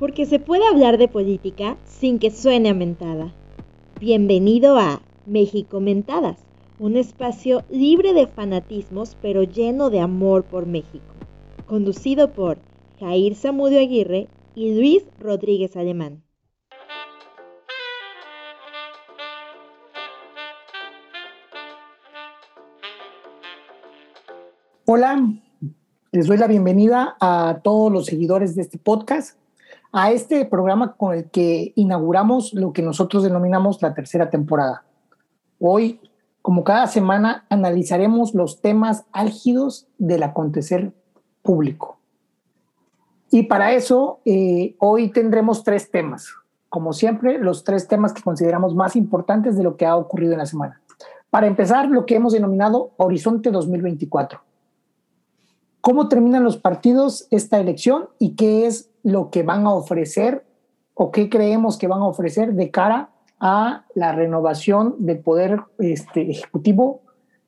porque se puede hablar de política sin que suene a mentada. Bienvenido a México Mentadas, un espacio libre de fanatismos pero lleno de amor por México, conducido por Jair Zamudio Aguirre y Luis Rodríguez Alemán. Hola, les doy la bienvenida a todos los seguidores de este podcast, a este programa con el que inauguramos lo que nosotros denominamos la tercera temporada. Hoy, como cada semana, analizaremos los temas álgidos del acontecer público. Y para eso, eh, hoy tendremos tres temas. Como siempre, los tres temas que consideramos más importantes de lo que ha ocurrido en la semana. Para empezar, lo que hemos denominado Horizonte 2024 cómo terminan los partidos esta elección y qué es lo que van a ofrecer o qué creemos que van a ofrecer de cara a la renovación del poder este, ejecutivo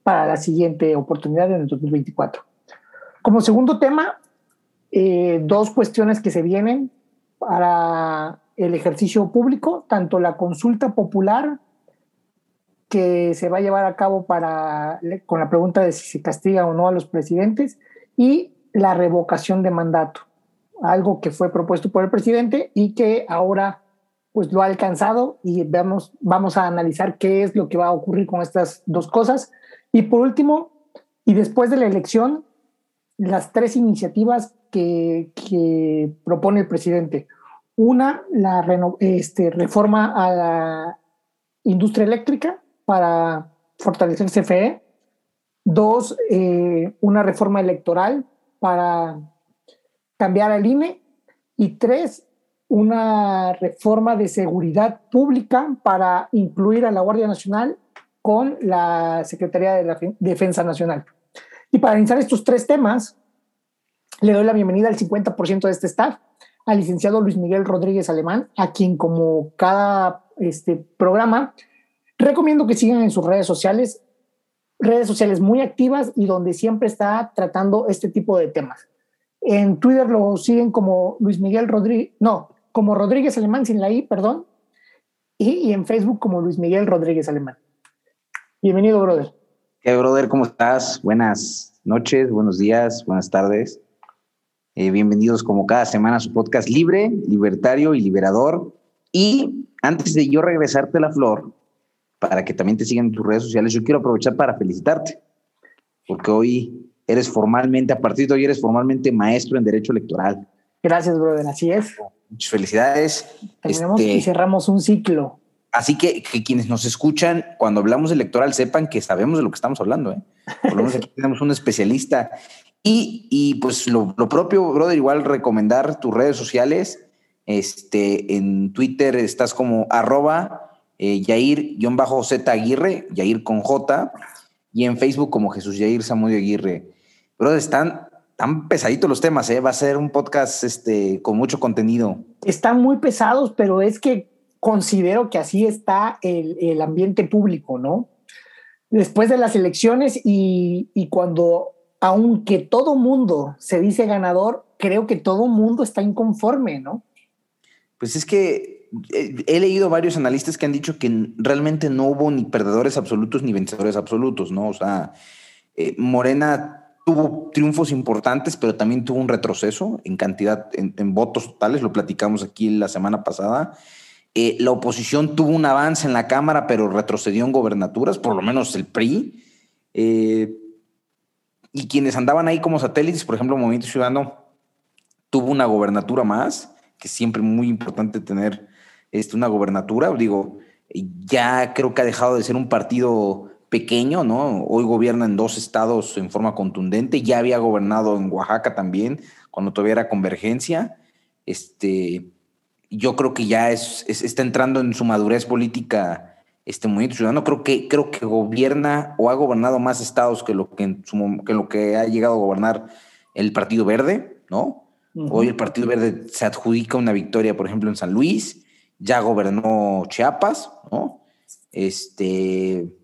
para la siguiente oportunidad en el 2024. Como segundo tema, eh, dos cuestiones que se vienen para el ejercicio público, tanto la consulta popular que se va a llevar a cabo para, con la pregunta de si se castiga o no a los presidentes, y la revocación de mandato, algo que fue propuesto por el presidente y que ahora pues lo ha alcanzado y vamos, vamos a analizar qué es lo que va a ocurrir con estas dos cosas. Y por último, y después de la elección, las tres iniciativas que, propone el presidente. Una, la este, reforma a la industria eléctrica para fortalecer CFE. Dos, eh, una reforma electoral para cambiar al INE. Y tres, una reforma de seguridad pública para incluir a la Guardia Nacional con la Secretaría de la Defensa Nacional. Y para iniciar estos tres temas, le doy la bienvenida al 50% de este staff, al licenciado Luis Miguel Rodríguez Alemán, a quien como cada este, programa, recomiendo que sigan en sus redes sociales redes sociales muy activas y donde siempre está tratando este tipo de temas. En Twitter lo siguen como Luis Miguel Rodríguez, no, como Rodríguez Alemán sin la I, perdón, y, en Facebook como Luis Miguel Rodríguez Alemán. Bienvenido, brother. ¿Qué, brother? ¿Cómo estás? Buenas noches, buenos días, buenas tardes. Eh, bienvenidos como cada semana a su podcast libre, libertario y liberador. Y antes de yo regresarte la flor, para que también te sigan en tus redes sociales, yo quiero aprovechar para felicitarte, porque hoy eres formalmente, a partir de hoy eres formalmente maestro en Derecho Electoral. Gracias, brother, así es. Muchas felicidades. Terminamos y este, cerramos un ciclo. Así que, que, quienes nos escuchan, cuando hablamos electoral, sepan que sabemos de lo que estamos hablando. ¿eh? Por lo menos aquí tenemos un especialista. Y, y pues lo, lo, propio, brother, igual recomendar tus redes sociales. Este, en Twitter estás como arroba eh, Yair-Z Aguirre, Yair con J, y en Facebook como Jesús Yair Samudio Aguirre. Pero están tan pesaditos los temas, ¿eh? va a ser un podcast este, con mucho contenido. Están muy pesados, pero es que considero que así está el, ambiente público, ¿no? Después de las elecciones y, y cuando, aunque todo mundo se dice ganador, creo que todo mundo está inconforme, ¿no? Pues es que he leído varios analistas que han dicho que realmente no hubo ni perdedores absolutos ni vencedores absolutos, ¿no? O sea, eh, Morena tuvo triunfos importantes, pero también tuvo un retroceso en cantidad, en, votos totales, lo platicamos aquí la semana pasada. Eh, la oposición tuvo un avance en la Cámara, pero retrocedió en gobernaturas, por lo menos el PRI. Eh, y quienes andaban ahí como satélites, por ejemplo, Movimiento Ciudadano tuvo una gobernatura más, que es siempre muy importante tener este, una gobernatura. Digo, ya creo que ha dejado de ser un partido pequeño, ¿no? Hoy gobierna en dos estados en forma contundente, ya había gobernado en Oaxaca también, cuando todavía era convergencia. Este, yo creo que ya es, está entrando en su madurez política este movimiento ciudadano. Creo que, creo que gobierna o ha gobernado más estados que lo que, en su, que lo que ha llegado a gobernar el Partido Verde, ¿no? Hoy el Partido Verde se adjudica una victoria, por ejemplo, en San Luis ya gobernó Chiapas, ¿no? Este,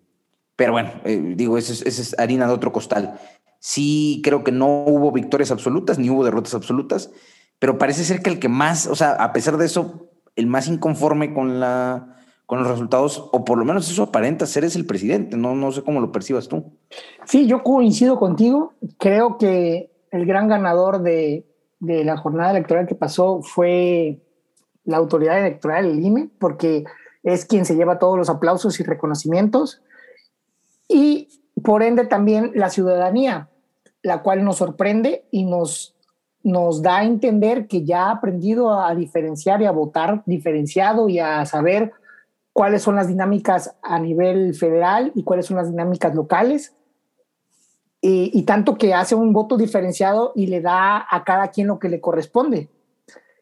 pero bueno, eh, digo, esa es, harina de otro costal. Sí, creo que no hubo victorias absolutas ni hubo derrotas absolutas, pero parece ser que el que más, o sea, a pesar de eso, el más inconforme con la con los resultados, o por lo menos eso aparenta ser es el presidente, no, no sé cómo lo percibas tú. Sí, yo coincido contigo, creo que el gran ganador de, de la jornada electoral que pasó fue la autoridad electoral, el INE, porque es quien se lleva todos los aplausos y reconocimientos, y por ende también la ciudadanía, la cual nos sorprende y nos, nos da a entender que ya ha aprendido a diferenciar y a votar diferenciado y a saber cuáles son las dinámicas a nivel federal y cuáles son las dinámicas locales. Y, tanto que hace un voto diferenciado y le da a cada quien lo que le corresponde.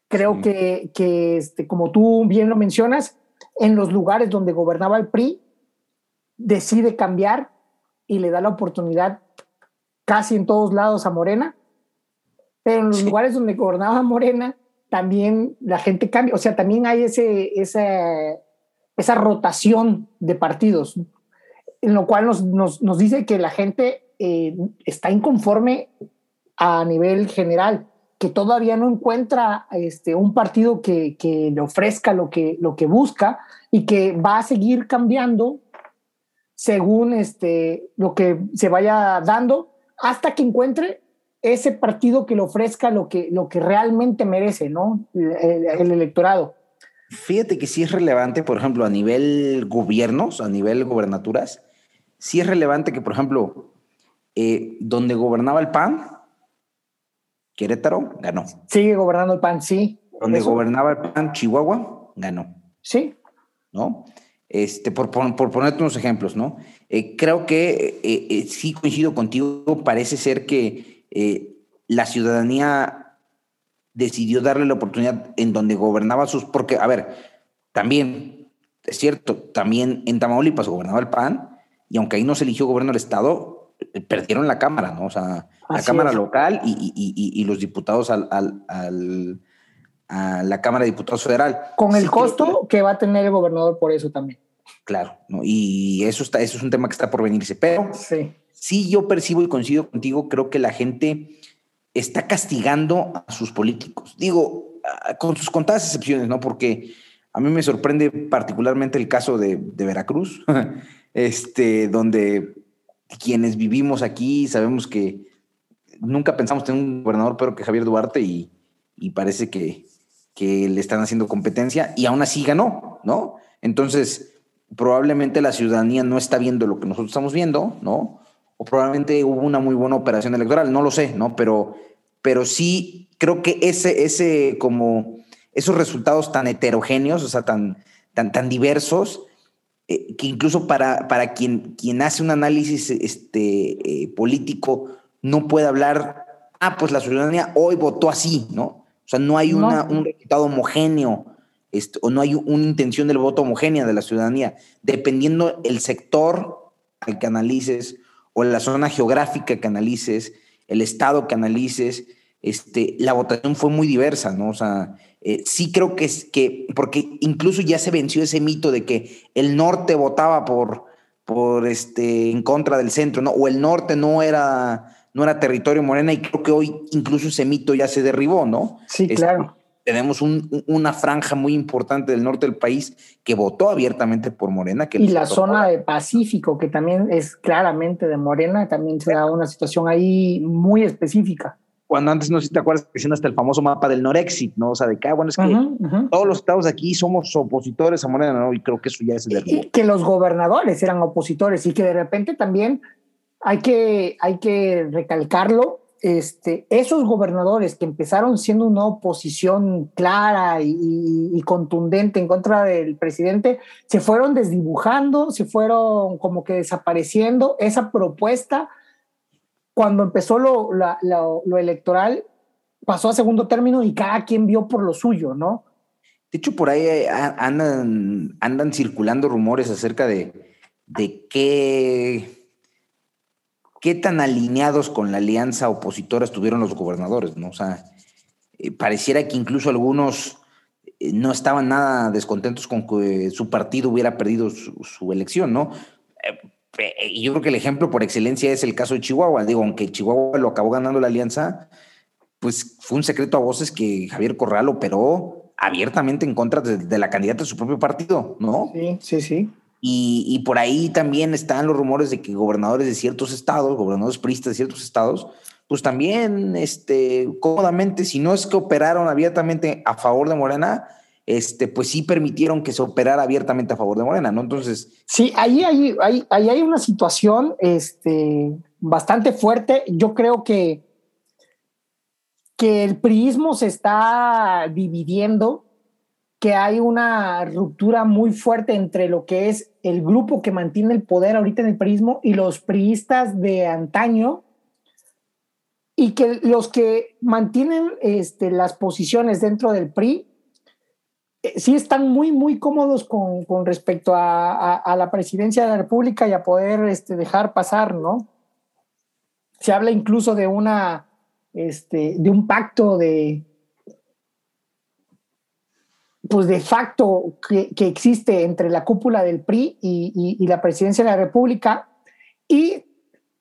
Creo que, que este, como tú bien lo mencionas, en los lugares donde gobernaba el PRI, decide cambiar y le da la oportunidad casi en todos lados a Morena, pero en los lugares donde gobernaba Morena, también la gente cambia, o sea, también hay ese, esa, esa rotación de partidos, en lo cual nos, nos, nos dice que la gente eh, está inconforme a nivel general, que todavía no encuentra este, un partido que, que, le ofrezca lo que, lo que busca y que va a seguir cambiando según este, lo que se vaya dando hasta que encuentre ese partido que le ofrezca lo que, lo que realmente merece, ¿no? el electorado. Fíjate que sí es relevante, por ejemplo, a nivel gobiernos, a nivel gobernaturas, sí es relevante que, por ejemplo, eh, donde gobernaba el PAN, Querétaro, ganó. Sigue gobernando el PAN, sí. Donde gobernaba el PAN, Chihuahua, ganó. Sí. ¿No? Este, por, por, ponerte unos ejemplos, ¿no? Eh, creo que eh, sí coincido contigo, parece ser que la ciudadanía decidió darle la oportunidad en donde gobernaba sus... Porque, a ver, también, es cierto, también en Tamaulipas gobernaba el PAN, y aunque ahí no se eligió gobierno del Estado, eh, perdieron la Cámara, ¿no? O sea, la Cámara local y, y, y, los diputados al, al, al, a la Cámara de Diputados Federal. Con el costo que... va a tener el gobernador por eso también. Claro, ¿no? y eso, está, eso es un tema que está por venirse, pero sí. sí yo percibo y coincido contigo, creo que la gente está castigando a sus políticos. Digo, con sus contadas excepciones, ¿no? Porque a mí me sorprende particularmente el caso de, Veracruz, este, donde quienes vivimos aquí sabemos que nunca pensamos tener un gobernador pero que Javier Duarte y, parece que, que, le están haciendo competencia y aún así ganó, ¿no? Entonces, probablemente la ciudadanía no está viendo lo que nosotros estamos viendo, ¿no? O probablemente hubo una muy buena operación electoral, no lo sé, ¿no? Pero pero sí creo que ese, ese como esos resultados tan heterogéneos, o sea, tan, tan, tan diversos, eh, que incluso para, para quien, quien hace un análisis este, eh, político no puede hablar, ah, pues la ciudadanía hoy votó así, ¿no? O sea, no hay una, un resultado homogéneo, este, o no hay una intención del voto homogénea de la ciudadanía, dependiendo el sector al que analices, o la zona geográfica que analices, el estado que analices, este, la votación fue muy diversa, ¿no? O sea, eh, sí creo que es que, porque incluso ya se venció ese mito de que el norte votaba por, por este, en contra del centro, ¿no? O el norte no era, no era territorio morena y creo que hoy incluso ese mito ya se derribó, ¿no? Sí, este, claro. Tenemos una franja muy importante del norte del país que votó abiertamente por Morena. Que y la zona de Pacífico, que también es claramente de Morena, también se da una situación ahí muy específica cuando antes no sé si te acuerdas que hasta el famoso mapa del Norexit, ¿no? O sea, de que, ah, bueno, es que todos los estados de aquí somos opositores a Morena, ¿no? Y creo que eso ya es el y Que los gobernadores eran opositores y que de repente también hay que, hay que recalcarlo, este, esos gobernadores que empezaron siendo una oposición clara y, y, contundente en contra del presidente, se fueron desdibujando, se fueron como que desapareciendo. Esa propuesta cuando empezó lo, lo, electoral, pasó a segundo término y cada quien vio por lo suyo, ¿no? De hecho, por ahí eh, andan, circulando rumores acerca de, de qué, qué tan alineados con la alianza opositora estuvieron los gobernadores, ¿no? O sea, eh, pareciera que incluso algunos eh, no estaban nada descontentos con que su partido hubiera perdido su elección, ¿no? Yo creo que el ejemplo por excelencia es el caso de Chihuahua. Digo, aunque Chihuahua lo acabó ganando la alianza, pues fue un secreto a voces que Javier Corral operó abiertamente en contra de, la candidata de su propio partido, ¿no? Sí, sí, sí. Y, y, por ahí también están los rumores de que gobernadores de ciertos estados, gobernadores priistas de ciertos estados, pues también este, cómodamente, si no es que operaron abiertamente a favor de Morena, este, pues sí permitieron que se operara abiertamente a favor de Morena, ¿no? Entonces. Sí, ahí hay, ahí, ahí hay una situación este, bastante fuerte. Yo creo que, que el priismo se está dividiendo, que hay una ruptura muy fuerte entre lo que es el grupo que mantiene el poder ahorita en el priismo y los priistas de antaño, y que los que mantienen este, las posiciones dentro del PRI sí están muy, muy cómodos con, con respecto a, la presidencia de la República y a poder este, dejar pasar, ¿no? Se habla incluso de una, este, de un pacto de, pues de facto que, que existe entre la cúpula del PRI y, y, y la presidencia de la República y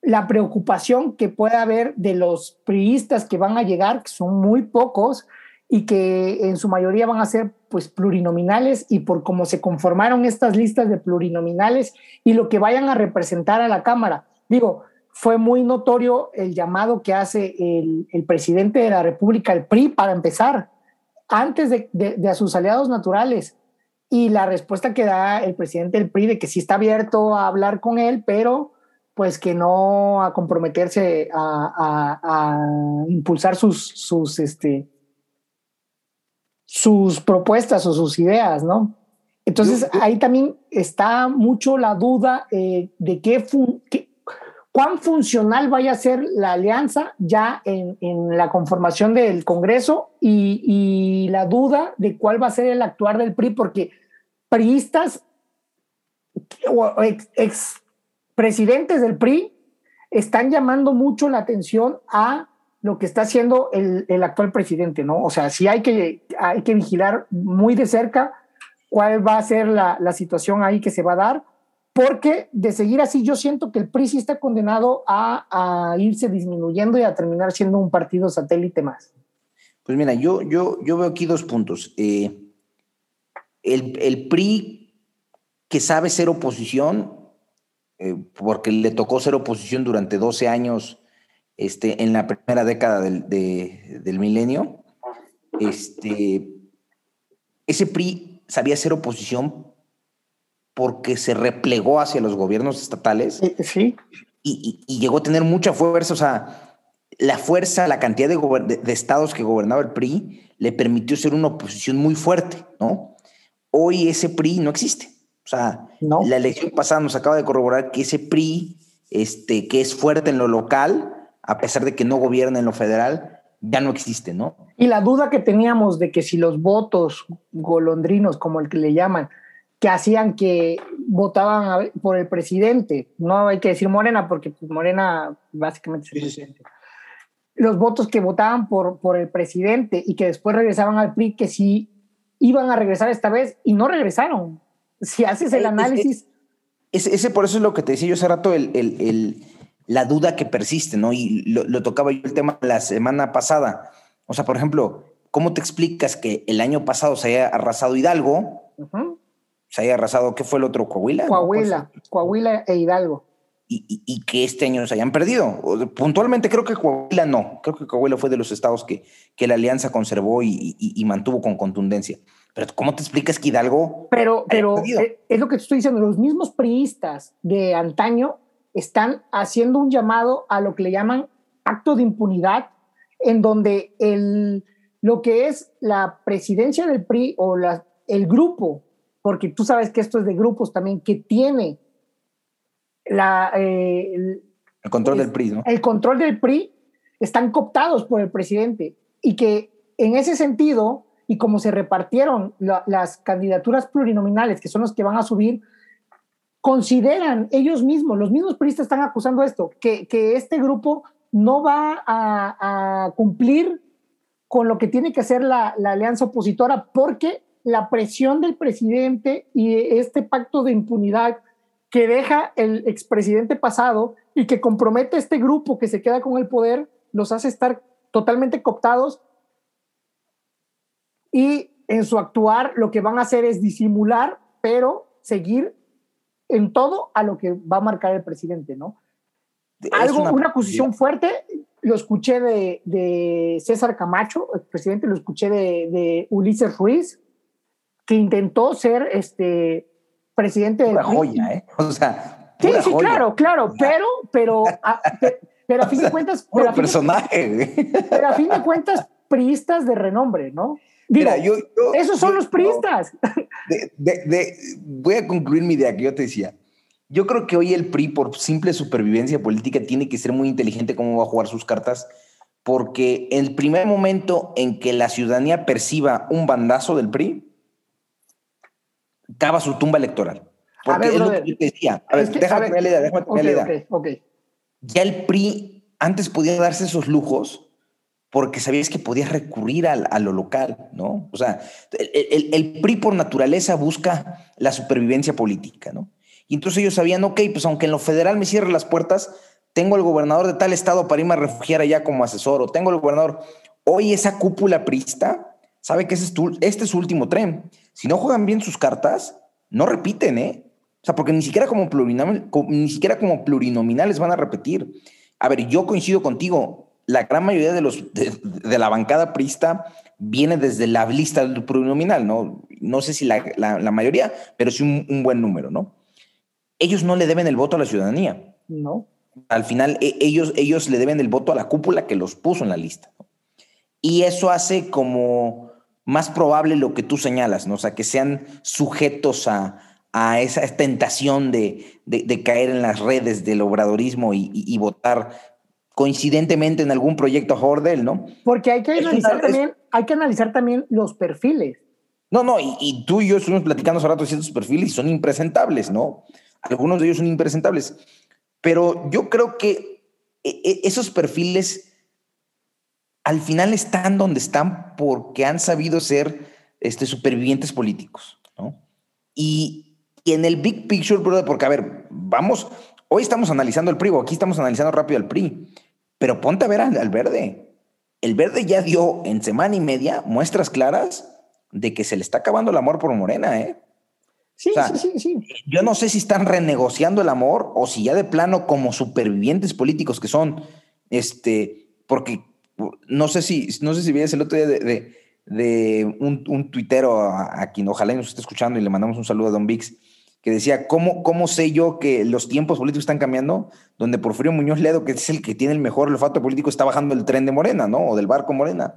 la preocupación que puede haber de los priistas que van a llegar, que son muy pocos y que en su mayoría van a ser pues plurinominales y por cómo se conformaron estas listas de plurinominales y lo que vayan a representar a la Cámara. Digo, fue muy notorio el llamado que hace el, presidente de la República, el PRI, para empezar, antes de, a sus aliados naturales. Y la respuesta que da el presidente del PRI de que sí está abierto a hablar con él, pero pues que no a comprometerse a impulsar sus, sus, este, sus propuestas o sus ideas, ¿no? Entonces ahí también está mucho la duda eh, de qué, qué, cuán funcional vaya a ser la alianza ya en, en la conformación del Congreso y, y, la duda de cuál va a ser el actuar del PRI, porque priistas o ex, ex presidentes del PRI están llamando mucho la atención a lo que está haciendo el, el, actual presidente, ¿no? O sea, sí hay que, hay que vigilar muy de cerca cuál va a ser la, la, situación ahí que se va a dar, porque de seguir así yo siento que el PRI sí está condenado a, a irse disminuyendo y a terminar siendo un partido satélite más. Pues mira, yo, yo, yo veo aquí dos puntos. Eh, el, el PRI que sabe ser oposición eh, porque le tocó ser oposición durante 12 años este, en la primera década del, de, del milenio. Este, ese PRI sabía ser oposición porque se replegó hacia los gobiernos estatales. Sí. Y, y, y llegó a tener mucha fuerza, o sea, la fuerza, la cantidad de, de, de, estados que gobernaba el PRI le permitió ser una oposición muy fuerte, ¿no? Hoy ese PRI no existe. O sea, no. la elección pasada nos acaba de corroborar que ese PRI, este, que es fuerte en lo local, a pesar de que no gobierna en lo federal, ya no existe, ¿no? Y la duda que teníamos de que si los votos golondrinos, como el que le llaman, que hacían que votaban por el presidente, no hay que decir Morena, porque pues, Morena básicamente es el presidente. Los votos que votaban por, por el presidente y que después regresaban al PRI, que sí iban a regresar esta vez y no regresaron si haces el análisis. Ese, ese, por eso es lo que te decía yo hace rato, el, el, el la duda que persiste, ¿no? Y lo, lo, tocaba yo el tema la semana pasada. O sea, por ejemplo, ¿cómo te explicas que el año pasado se haya arrasado Hidalgo? Uh -huh. Se haya arrasado, ¿qué fue el otro? ¿Coahuila? Coahuila, ¿no? Coahuila e Hidalgo. Y, y, y, que este año se hayan perdido. Puntualmente creo que Coahuila no. Creo que Coahuila fue de los estados que, que la alianza conservó y, y mantuvo con contundencia. Pero ¿cómo te explicas que Hidalgo? Pero, pero eh, es lo que te estoy diciendo, los mismos priistas de antaño están haciendo un llamado a lo que le llaman acto de impunidad, en donde el, lo que es la presidencia del PRI o la, el grupo, porque tú sabes que esto es de grupos también, que tiene la, eh, el, el, control el, del PRI, ¿no? El control del PRI están cooptados por el presidente y que en ese sentido y como se repartieron la, las candidaturas plurinominales, que son los que van a subir, consideran ellos mismos, los mismos periodistas están acusando esto, que, que este grupo no va a, cumplir con lo que tiene que hacer la, la alianza opositora porque la presión del presidente y este pacto de impunidad que deja el expresidente pasado y que compromete a este grupo que se queda con el poder, los hace estar totalmente cooptados y en su actuar lo que van a hacer es disimular, pero seguir en todo a lo que va a marcar el presidente, ¿no? Algo, una, posición fuerte, lo escuché de, César Camacho, el presidente, lo escuché de, Ulises Ruiz, que intentó ser este presidente de la joya, ¿eh? O sea, sí, sí, claro, claro, pero, pero, a, pero a fin de cuentas, pero personaje. pero a fin de cuentas, priistas de renombre, ¿no? Mira, yo, esos son los priistas. voy a concluir mi idea que yo te decía. Yo creo que hoy el PRI, por simple supervivencia política, tiene que ser muy inteligente cómo va a jugar sus cartas, porque el primer momento en que la ciudadanía perciba un bandazo del PRI, cava su tumba electoral. Porque es lo que yo te decía. A ver, déjame la idea, déjame okay, la idea. Ya el PRI antes podía darse esos lujos porque sabías que podías recurrir a, lo local, ¿no? O sea, el, PRI por naturaleza busca la supervivencia política, ¿no? Y entonces ellos sabían, ok, pues aunque en lo federal me cierre las puertas, tengo el gobernador de tal estado para irme a refugiar allá como asesor, o tengo el gobernador. Hoy esa cúpula prista sabe que este es su último tren. Si no juegan bien sus cartas, no repiten, ¿eh? O sea, porque ni siquiera como, ni siquiera como plurinominales van a repetir. A ver, yo coincido contigo, la gran mayoría de, los, de, la bancada prista viene desde la lista del plurinominal, ¿no? No sé si la, mayoría, pero sí un, buen número, ¿no? Ellos no le deben el voto a la ciudadanía. No. Al final, e, ellos, ellos le deben el voto a la cúpula que los puso en la lista. Y eso hace como más probable lo que tú señalas, ¿no? O sea, que sean sujetos a, esa tentación de, caer en las redes del obradorismo y votar coincidentemente en algún proyecto a favor de él, ¿no? Porque hay que analizar, también, hay que analizar también los perfiles. No, no, y, tú y yo estuvimos platicando hace rato de ciertos perfiles y son impresentables, ¿no? Algunos de ellos son impresentables. Pero yo creo que e, e, esos perfiles al final están donde están porque han sabido ser este, supervivientes políticos, ¿no? Y, y en el big picture, brother, porque a ver, vamos, hoy estamos analizando el PRI, o aquí estamos analizando rápido el PRI. Pero ponte a ver al, verde. El verde ya dio en semana y media muestras claras de que se le está acabando el amor por Morena, ¿eh? Sí, sí, sí, sí. Yo no sé si están renegociando el amor o si ya de plano como supervivientes políticos que son, este, porque no sé si, no sé si vienes el otro día de, de, un, un, tuitero a, a, quien ojalá nos esté escuchando y le mandamos un saludo a Don Vix, que decía, ¿cómo, ¿cómo sé yo que los tiempos políticos están cambiando? Donde Porfirio Muñoz Ledo, que es el que tiene el mejor olfato político, está bajando el tren de Morena, ¿no? O del barco Morena.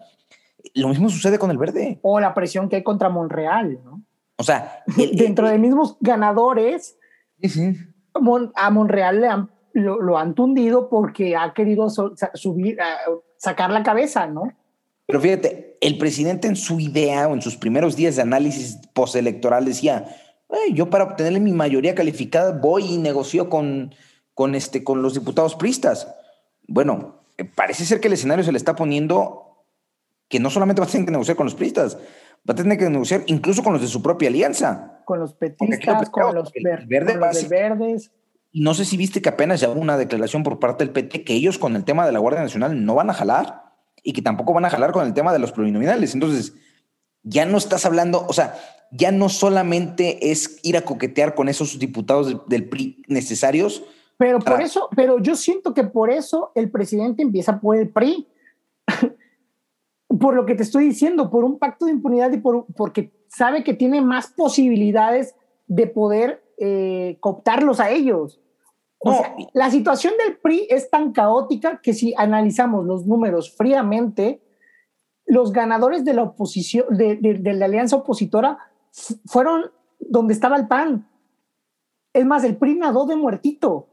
Lo mismo sucede con el verde. O la presión que hay contra Monreal, ¿no? O sea, dentro de mismos ganadores, a Monreal le han, lo, han tundido porque ha querido subir, sacar la cabeza, ¿no? Pero fíjate, el presidente en su idea o en sus primeros días de análisis postelectoral decía, yo para obtener mi mayoría calificada voy y negocio con, con, este, con los diputados pristas. Bueno, eh, parece ser que el escenario se le está poniendo que no solamente va a tener que negociar con los pristas, va a tener que negociar incluso con los de su propia alianza. Con los petistas, con los, verdes. Y no sé si viste que apenas ya hubo una declaración por parte del PT que ellos con el tema de la Guardia Nacional no van a jalar y que tampoco van a jalar con el tema de los plurinominales. Entonces, ya no estás hablando, o sea, ya no solamente es ir a coquetear con esos diputados del PRI necesarios. Pero por eso, pero yo siento que por eso el presidente empieza por el PRI. por lo que te estoy diciendo, por un pacto de impunidad y por, porque sabe que tiene más posibilidades de poder eh, cooptarlos a ellos. la situación del PRI es tan caótica que si analizamos los números fríamente, los ganadores de la oposición, de la alianza opositora, fueron donde estaba el PAN. Es más, el PRI nadó de muertito.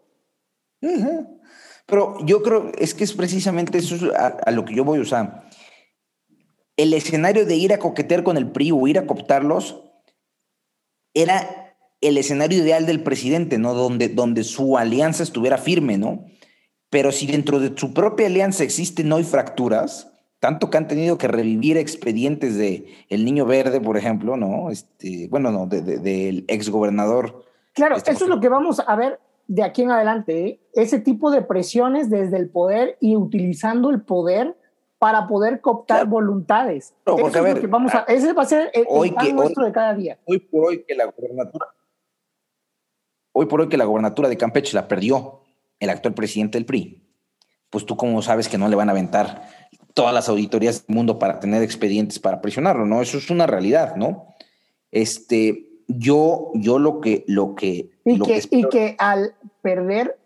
Pero yo creo, es que es precisamente eso a, lo que yo voy a usar. El escenario de ir a coquetear con el PRI o ir a cooptarlos era el escenario ideal del presidente, ¿no? Donde, donde su alianza estuviera firme, ¿no? Pero si dentro de su propia alianza existen hoy fracturas, tanto que han tenido que revivir expedientes de El Niño Verde, por ejemplo, ¿no? Este, bueno, no, del de, exgobernador. Claro, este eso es lo que vamos a ver de aquí en adelante, ¿eh? ese tipo de presiones desde el poder y utilizando el poder para poder cooptar voluntades. vamos a, ese va a ser el, hoy pan nuestro de cada día. Hoy por hoy que la gobernatura, hoy por hoy que la gobernatura de Campeche la perdió el actual presidente del PRI, pues tú como sabes que no le van a aventar todas las auditorías del mundo para tener expedientes para presionarlo, ¿no? Eso es una realidad, ¿no? Este, yo, yo lo que, lo que, y, que, y que al perder,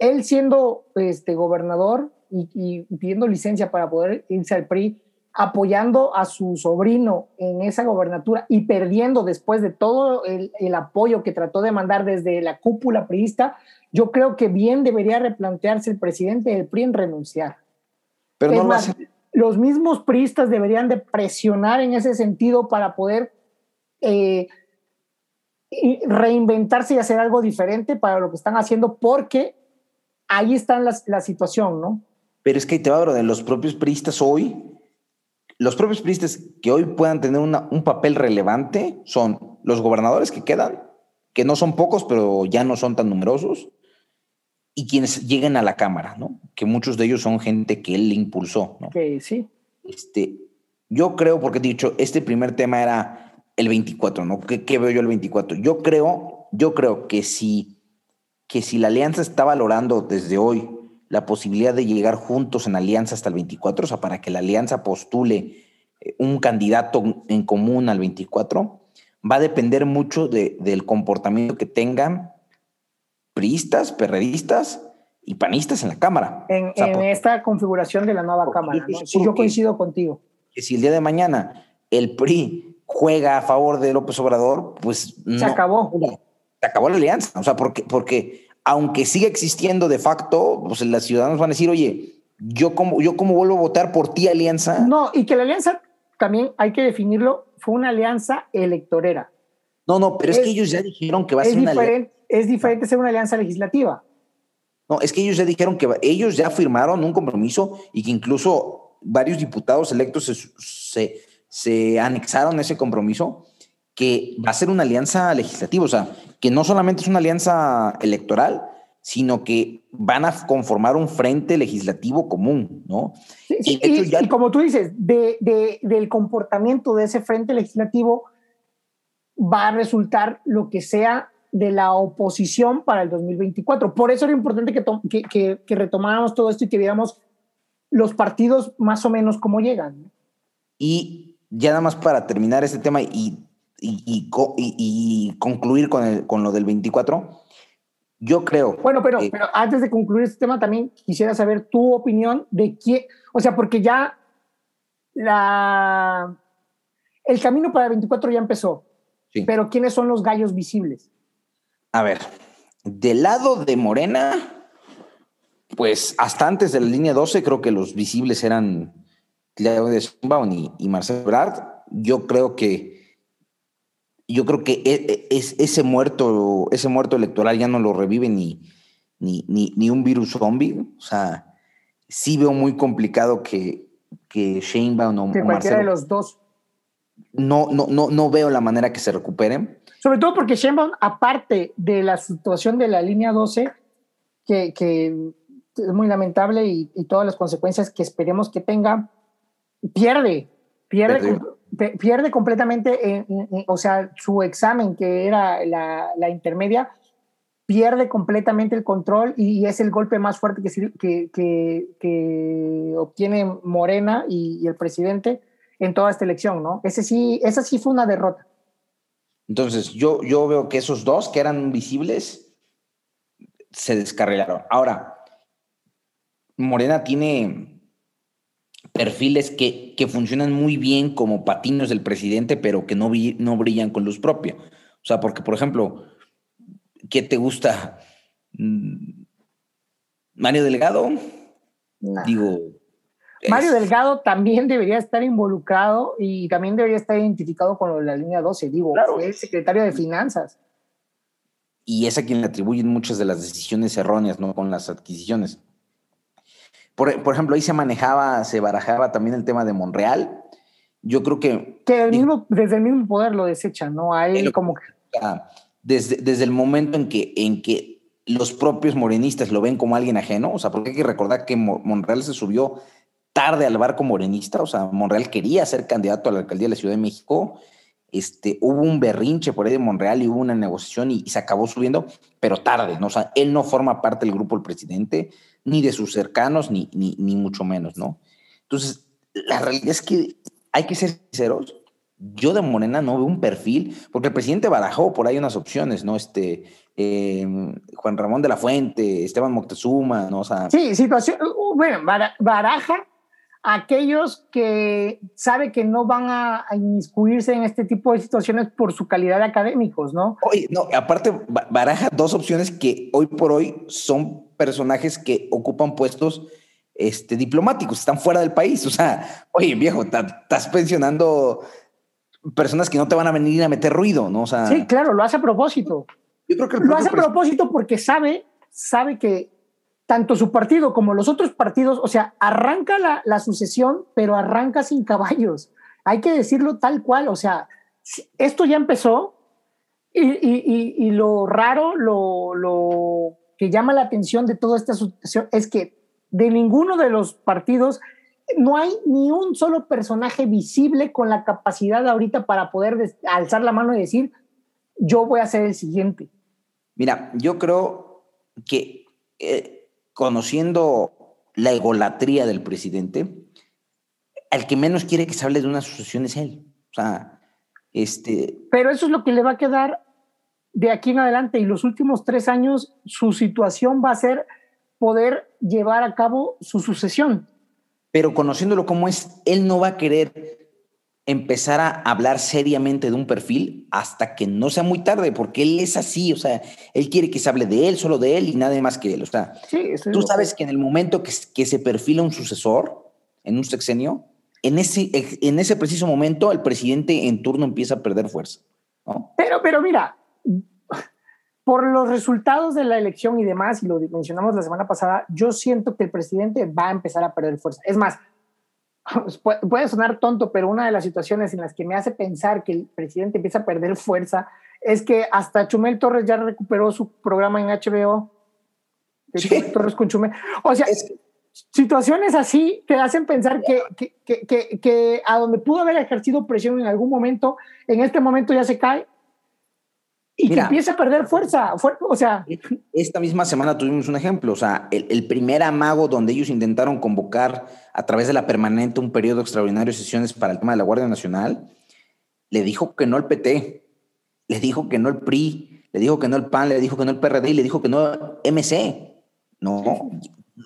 él siendo este gobernador y, pidiendo licencia para poder irse al PRI, apoyando a su sobrino en esa gobernatura y perdiendo después de todo el, el, apoyo que trató de mandar desde la cúpula priista, yo creo que bien debería replantearse el presidente del PRI en renunciar. Pero no más, los mismos priistas deberían de presionar en ese sentido para poder eh, reinventarse y hacer algo diferente para lo que están haciendo, porque ahí está la, la situación, ¿no? Pero es que te va de los propios priistas hoy, los propios priistas que hoy puedan tener un papel relevante son los gobernadores que quedan, que no son pocos, pero ya no son tan numerosos, y quienes lleguen a la Cámara, ¿no? Que muchos de ellos son gente que él impulsó, ¿no? Que sí. Este, yo creo, porque he dicho, este primer tema era el 24, ¿no? ¿Qué, ¿Qué, veo yo el 24? Yo creo, yo creo que si, que si la alianza está valorando desde hoy la posibilidad de llegar juntos en alianza hasta el 24, o sea, para que la alianza postule eh, un candidato en común al 24, va a depender mucho de, del comportamiento que tengan priistas, perredistas y panistas en la Cámara. En, esta configuración de la nueva Cámara. yo coincido contigo. Que si el día de mañana el PRI juega a favor de López Obrador, pues se acabó. Se acabó la alianza. O sea, porque, porque aunque siga existiendo de facto, pues los ciudadanos van a decir, oye, yo como, yo como vuelvo a votar por ti, alianza. No, y que la alianza también hay que definirlo, fue una alianza electorera. No, no, pero es, que ellos ya dijeron que va a ser una alianza. Es diferente ser una alianza legislativa. No, es que ellos ya dijeron que ellos ya firmaron un compromiso y que incluso varios diputados electos se, se, se anexaron a ese compromiso que va a ser una alianza legislativa, o sea, que no solamente es una alianza electoral, sino que van a conformar un frente legislativo común, ¿no? y, como tú dices, de, del comportamiento de ese frente legislativo va a resultar lo que sea de la oposición para el 2024. Por eso era importante que, que, que, retomáramos todo esto y que viéramos los partidos más o menos cómo llegan. Y ya nada más para terminar este tema y y, y, concluir con, el, con lo del 24, yo creo. Bueno, pero, pero antes de concluir este tema, también quisiera saber tu opinión de quién, o sea, porque ya la, el camino para el 24 ya empezó, pero ¿quiénes son los gallos visibles? A ver, del lado de Morena, pues hasta antes de la línea 12, creo que los visibles eran Claudia Sheinbaum y, y Marcelo Brad. Yo creo que yo creo que e, e, es, ese, muerto, ese muerto electoral ya no lo revive ni, ni, ni, un virus zombie. O sea, sí veo muy complicado que, que Sheinbaum o, que cualquiera de los dos. No, no, no, no veo la manera que se recuperen. Sobre todo porque Sheinbaum, aparte de la situación de la línea 12, que, que es muy lamentable y, y, todas las consecuencias que esperemos que tenga, pierde, pierde, pierde completamente, o sea, su examen, que era la, intermedia, pierde completamente el control y, es el golpe más fuerte que, que, obtiene Morena y, el presidente en toda esta elección, ¿no? Ese sí, esa sí fue una derrota. Entonces, yo, yo veo que esos dos que eran visibles se descarrilaron. Ahora, Morena tiene perfiles que, que, funcionan muy bien como patinos del presidente, pero que no, no brillan con luz propia. O sea, porque, por ejemplo, ¿qué te gusta? Mm, ¿Mario Delgado? Digo. Mario Delgado también debería estar involucrado y también debería estar identificado con la línea 12. Digo, claro. fue el secretario de Finanzas. Y es a quien le atribuyen muchas de las decisiones erróneas, ¿no? Con las adquisiciones. Por, ejemplo, ahí se manejaba, se barajaba también el tema de Monreal. Yo creo que... Que mismo, desde el mismo poder lo desechan, ¿no? A él como que... Desde, desde el momento en que, en que los propios morenistas lo ven como alguien ajeno, o sea, porque hay que recordar que Monreal se subió tarde al barco morenista, o sea, Monreal quería ser candidato a la alcaldía de la Ciudad de México, este, hubo un berrinche por ahí de Monreal y hubo una negociación y, se acabó subiendo, pero tarde, ¿no? O sea, él no forma parte del grupo del presidente, ni de sus cercanos, ni, ni, mucho menos, ¿no? Entonces, la realidad es que hay que ser sinceros, yo de Morena no veo un perfil, porque el presidente barajó por ahí unas opciones, ¿no? Este, eh, Juan Ramón de la Fuente, Esteban Moctezuma, ¿no? O sea, sí, situación, uh, bueno, baraja aquellos que sabe que no van a, inmiscuirse en este tipo de situaciones por su calidad de académicos, ¿no? Oye, no, aparte baraja dos opciones que hoy por hoy son personajes que ocupan puestos este, diplomáticos, están fuera del país. O sea, oye, viejo, estás pensionando personas que no te van a venir a meter ruido, ¿no? O sea, sí, claro, lo hace a propósito. Yo creo que lo hace a propósito porque sabe, sabe que tanto su partido como los otros partidos, o sea, arranca la, sucesión, pero arranca sin caballos. Hay que decirlo tal cual, o sea, esto ya empezó y, lo raro, lo, lo, que llama la atención de toda esta situación es que de ninguno de los partidos no hay ni un solo personaje visible con la capacidad ahorita para poder alzar la mano y decir, yo voy a ser el siguiente. Mira, yo creo que... Eh, conociendo la egolatría del presidente, al que menos quiere que se hable de una sucesión es él. O sea, este... Pero eso es lo que le va a quedar de aquí en adelante y los últimos tres años su situación va a ser poder llevar a cabo su sucesión. Pero conociéndolo como es, él no va a querer empezar a hablar seriamente de un perfil hasta que no sea muy tarde, porque él es así, o sea, él quiere que se hable de él, solo de él y nada más que él. O sea, tú sabes que en el momento que, que, se perfila un sucesor en un sexenio, en ese, en ese preciso momento el presidente en turno empieza a perder fuerza. Pero, pero mira, por los resultados de la elección y demás, y lo mencionamos la semana pasada, yo siento que el presidente va a empezar a perder fuerza. Es más, puede sonar tonto, pero una de las situaciones en las que me hace pensar que el presidente empieza a perder fuerza es que hasta Chumel Torres ya recuperó su programa en HBO. De Chumel Torres con Chumel. O sea, situaciones así te hacen pensar que, que, que, que, a donde pudo haber ejercido presión en algún momento, en este momento ya se cae y que empieza a perder fuerza. O sea. Esta misma semana tuvimos un ejemplo. O sea, el, primer amago donde ellos intentaron convocar a través de la permanente un periodo extraordinario de sesiones para el tema de la Guardia Nacional, le dijo que no el PT, le dijo que no el PRI, le dijo que no el PAN, le dijo que no el PRD y le dijo que no MC. No,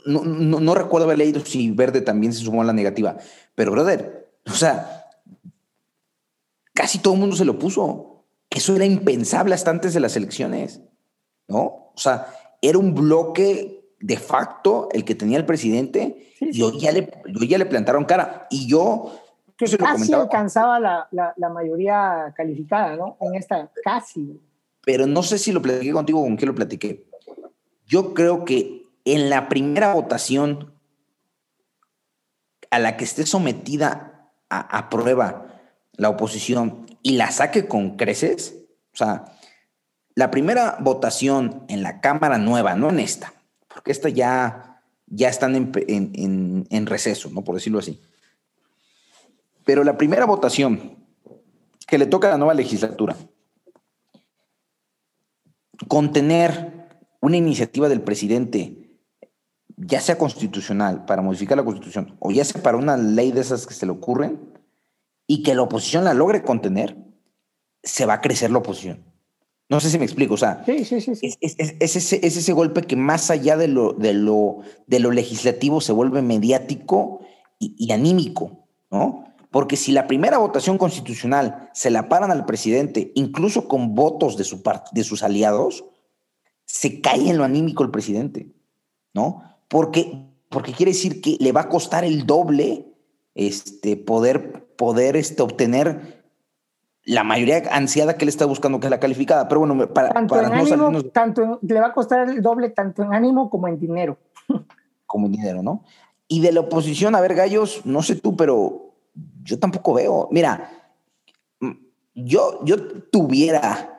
no, no, no recuerdo haber leído si Verde también se sumó a la negativa. Pero, brother, o sea, casi todo el mundo se lo puso. Eso era impensable hasta antes de las elecciones, ¿no? O sea, era un bloque de facto el que tenía el presidente y hoy ya, le, ya le plantaron cara. Y yo... Que casi alcanzaba la, la, mayoría calificada, ¿no? En esta, casi. Pero no sé si lo platiqué contigo o con quién lo platiqué. Yo creo que en la primera votación a la que esté sometida a, a prueba la oposición y la saque con creces, o sea, la primera votación en la Cámara Nueva, no en esta, porque esta ya, ya están en, en, receso, ¿no? Por decirlo así. Pero la primera votación que le toca a la nueva legislatura, contener una iniciativa del presidente, ya sea constitucional, para modificar la constitución, o ya sea para una ley de esas que se le ocurren, y que la oposición la logre contener, se va a crecer la oposición. No sé si me explico, o sea, sí, sí, sí, Es, ese, es, ese, golpe que más allá de lo, de lo, de lo legislativo se vuelve mediático y, anímico, ¿no? Porque si la primera votación constitucional se la paran al presidente, incluso con votos de, su de sus aliados, se cae en lo anímico el presidente, ¿no? Porque, porque quiere decir que le va a costar el doble este, poder poder este, obtener la mayoría ansiada que él está buscando, que es la calificada. Pero bueno, para, tanto para no ánimo, tanto le va a costar el doble, tanto en ánimo como en dinero. Como en dinero, ¿no? Y de la oposición, a ver, gallos, no sé tú, pero yo tampoco veo. Mira, yo, yo tuviera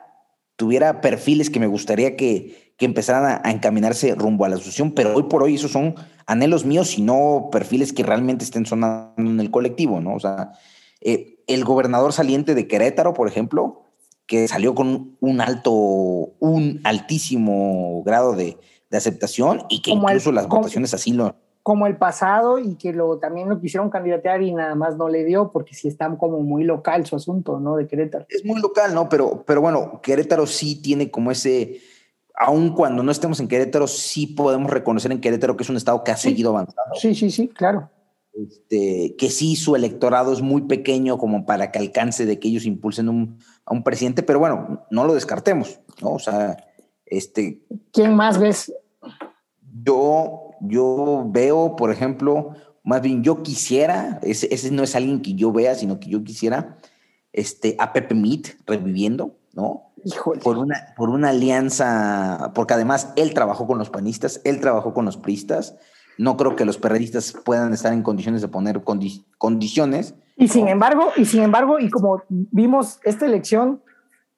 tuviera perfiles que me gustaría que, que empezaran a, encaminarse rumbo a la asociación, pero hoy por hoy esos son anhelos míos y no perfiles que realmente estén sonando en el colectivo, ¿no? O sea, eh, el gobernador saliente de Querétaro, por ejemplo, que salió con un alto, un altísimo grado de, aceptación y que incluso las votaciones así lo... Como el pasado y que lo, también lo quisieron candidatear y nada más no le dio porque sí está como muy local su asunto, ¿no? De Querétaro. Es muy local, ¿no? Pero, pero bueno, Querétaro sí tiene como ese aun cuando no estemos en Querétaro, sí podemos reconocer en Querétaro que es un estado que ha seguido avanzando. Sí, sí, sí, claro. Este, que sí, su electorado es muy pequeño como para que alcance de que ellos impulsen a un presidente, pero bueno, no lo descartemos, ¿no? O sea, este... ¿Quién más ves? Yo, yo veo, por ejemplo, más bien yo quisiera, ese, ese no es alguien que yo vea, sino que yo quisiera este, a Pepe Mead reviviendo, ¿no? Por una, por una alianza, porque además él trabajó con los panistas, él trabajó con los pristas. No creo que los perredistas puedan estar en condiciones de poner condiciones. Y sin embargo, y sin embargo, y como vimos esta elección,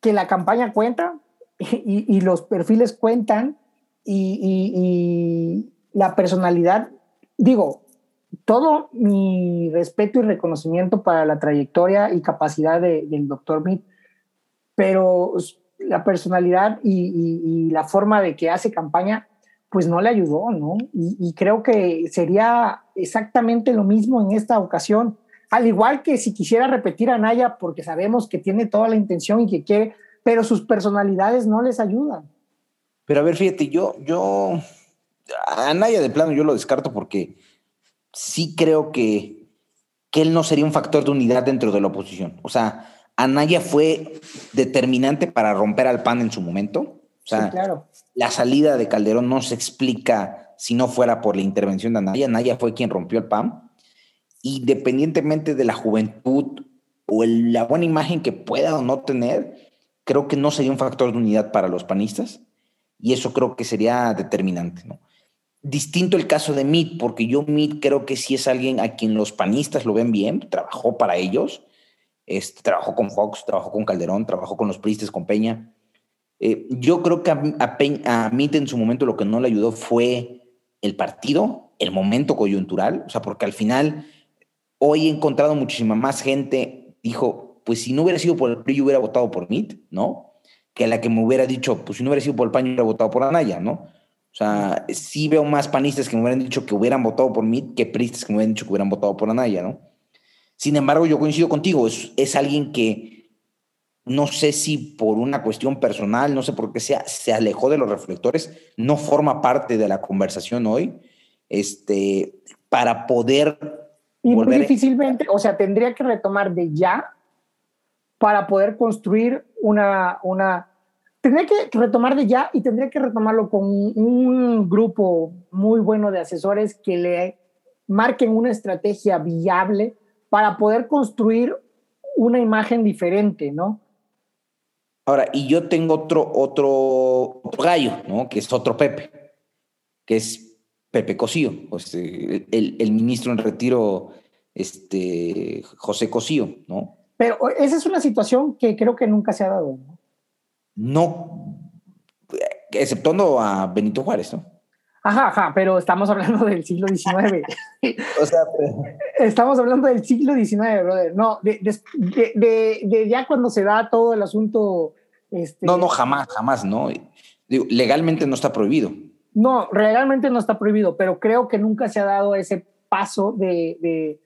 que la campaña cuenta y, los perfiles cuentan y, la personalidad, digo, todo mi respeto y reconocimiento para la trayectoria y capacidad del doctor Mead pero la personalidad y, la forma de que hace campaña, pues no le ayudó, ¿no? Y, creo que sería exactamente lo mismo en esta ocasión. Al igual que si quisiera repetir a Naya, porque sabemos que tiene toda la intención y que quiere, pero sus personalidades no les ayudan. Pero a ver, fíjate, yo, yo, a Naya de plano yo lo descarto porque sí creo que, que él no sería un factor de unidad dentro de la oposición. O sea, Anaya fue determinante para romper al PAN en su momento. O sea, claro. la salida de Calderón no se explica si no fuera por la intervención de Anaya. Anaya fue quien rompió el PAN. Independientemente de la juventud o la buena imagen que pueda o no tener, creo que no sería un factor de unidad para los panistas. Y eso creo que sería determinante. Distinto el caso de Meade, porque yo Meade creo que sí es alguien a quien los panistas lo ven bien, trabajó para ellos este, trabajó con Fox, trabajó con Calderón, trabajó con los Pristes, con Peña. Eh, yo creo que a, a, en su momento lo que no le ayudó fue el partido, el momento coyuntural, o sea, porque al final hoy he encontrado muchísima más gente, dijo, pues si no hubiera sido por el PRI, yo hubiera votado por MIT, ¿no? Que la que me hubiera dicho, pues si no hubiera sido por el PAN, yo hubiera votado por Anaya, ¿no? O sea, sí veo más panistas que me hubieran dicho que hubieran votado por MIT que pristas que me hubieran dicho que hubieran votado por Anaya, ¿no? Sin embargo, yo coincido contigo, es, es alguien que no sé si por una cuestión personal, no sé por qué sea, se alejó de los reflectores, no forma parte de la conversación hoy, este, para poder... Y muy difícilmente, o sea, tendría que retomar de ya para poder construir una, una... Tendría que retomar de ya y tendría que retomarlo con un grupo muy bueno de asesores que le marquen una estrategia viable para poder construir una imagen diferente, ¿no? Ahora, y yo tengo otro, otro, gallo, ¿no? Que es otro Pepe, que es Pepe Cosío, pues, eh, el, ministro en retiro, este, José Cosío, ¿no? Pero esa es una situación que creo que nunca se ha dado, ¿no? No, exceptuando a Benito Juárez, ¿no? Ajá, ajá, pero estamos hablando del siglo XIX. o sea, estamos hablando del siglo XIX, brother. No, de, de, ya cuando se da todo el asunto. Este... No, no, jamás, jamás, no. Digo, legalmente no está prohibido. No, legalmente no está prohibido, pero creo que nunca se ha dado ese paso de,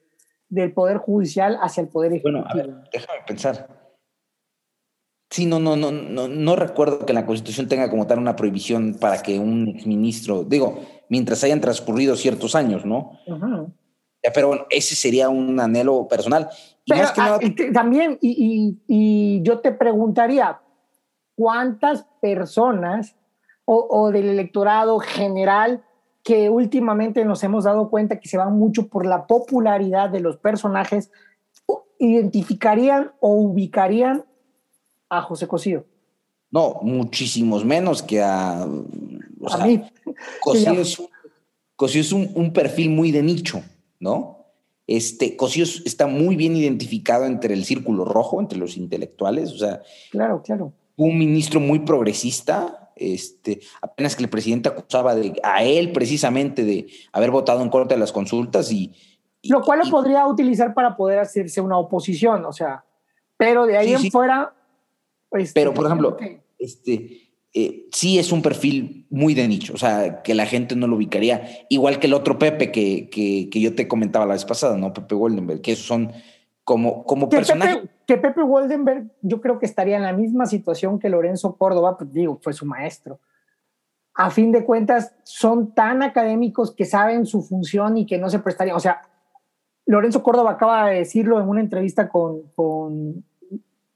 del Poder Judicial hacia el Poder Ejecutivo. Bueno, a ver, déjame pensar. Sí, no, no, no, no, no recuerdo que la Constitución tenga como tal una prohibición para que un exministro, digo, mientras hayan transcurrido ciertos años, ¿no? Pero bueno, ese sería un anhelo personal. Pero, ah, también, y, yo te preguntaría, ¿cuántas personas o, del electorado general que últimamente nos hemos dado cuenta que se van mucho por la popularidad de los personajes, identificarían o ubicarían a José Cosío. No, muchísimos menos que a. a mí. Cosío es, un, perfil muy de nicho, ¿no? Este, Cosío está muy bien identificado entre el círculo rojo, entre los intelectuales, o sea. Claro, claro. un ministro muy progresista, este, apenas que el presidente acusaba de, a él precisamente de haber votado en contra de las consultas y... Lo cual lo podría utilizar para poder hacerse una oposición, o sea, pero de ahí en fuera... Pues, pero, por ejemplo, este, eh, sí es un perfil muy de nicho, o sea, que la gente no lo ubicaría, igual que el otro Pepe que, que, que yo te comentaba la vez pasada, ¿no? Pepe Goldenberg, que esos son como, como que personaje. Pepe, que Pepe Goldenberg yo creo que estaría en la misma situación que Lorenzo Córdoba, pues digo, fue su maestro. A fin de cuentas, son tan académicos que saben su función y que no se prestarían. O sea, Lorenzo Córdoba acaba de decirlo en una entrevista con, con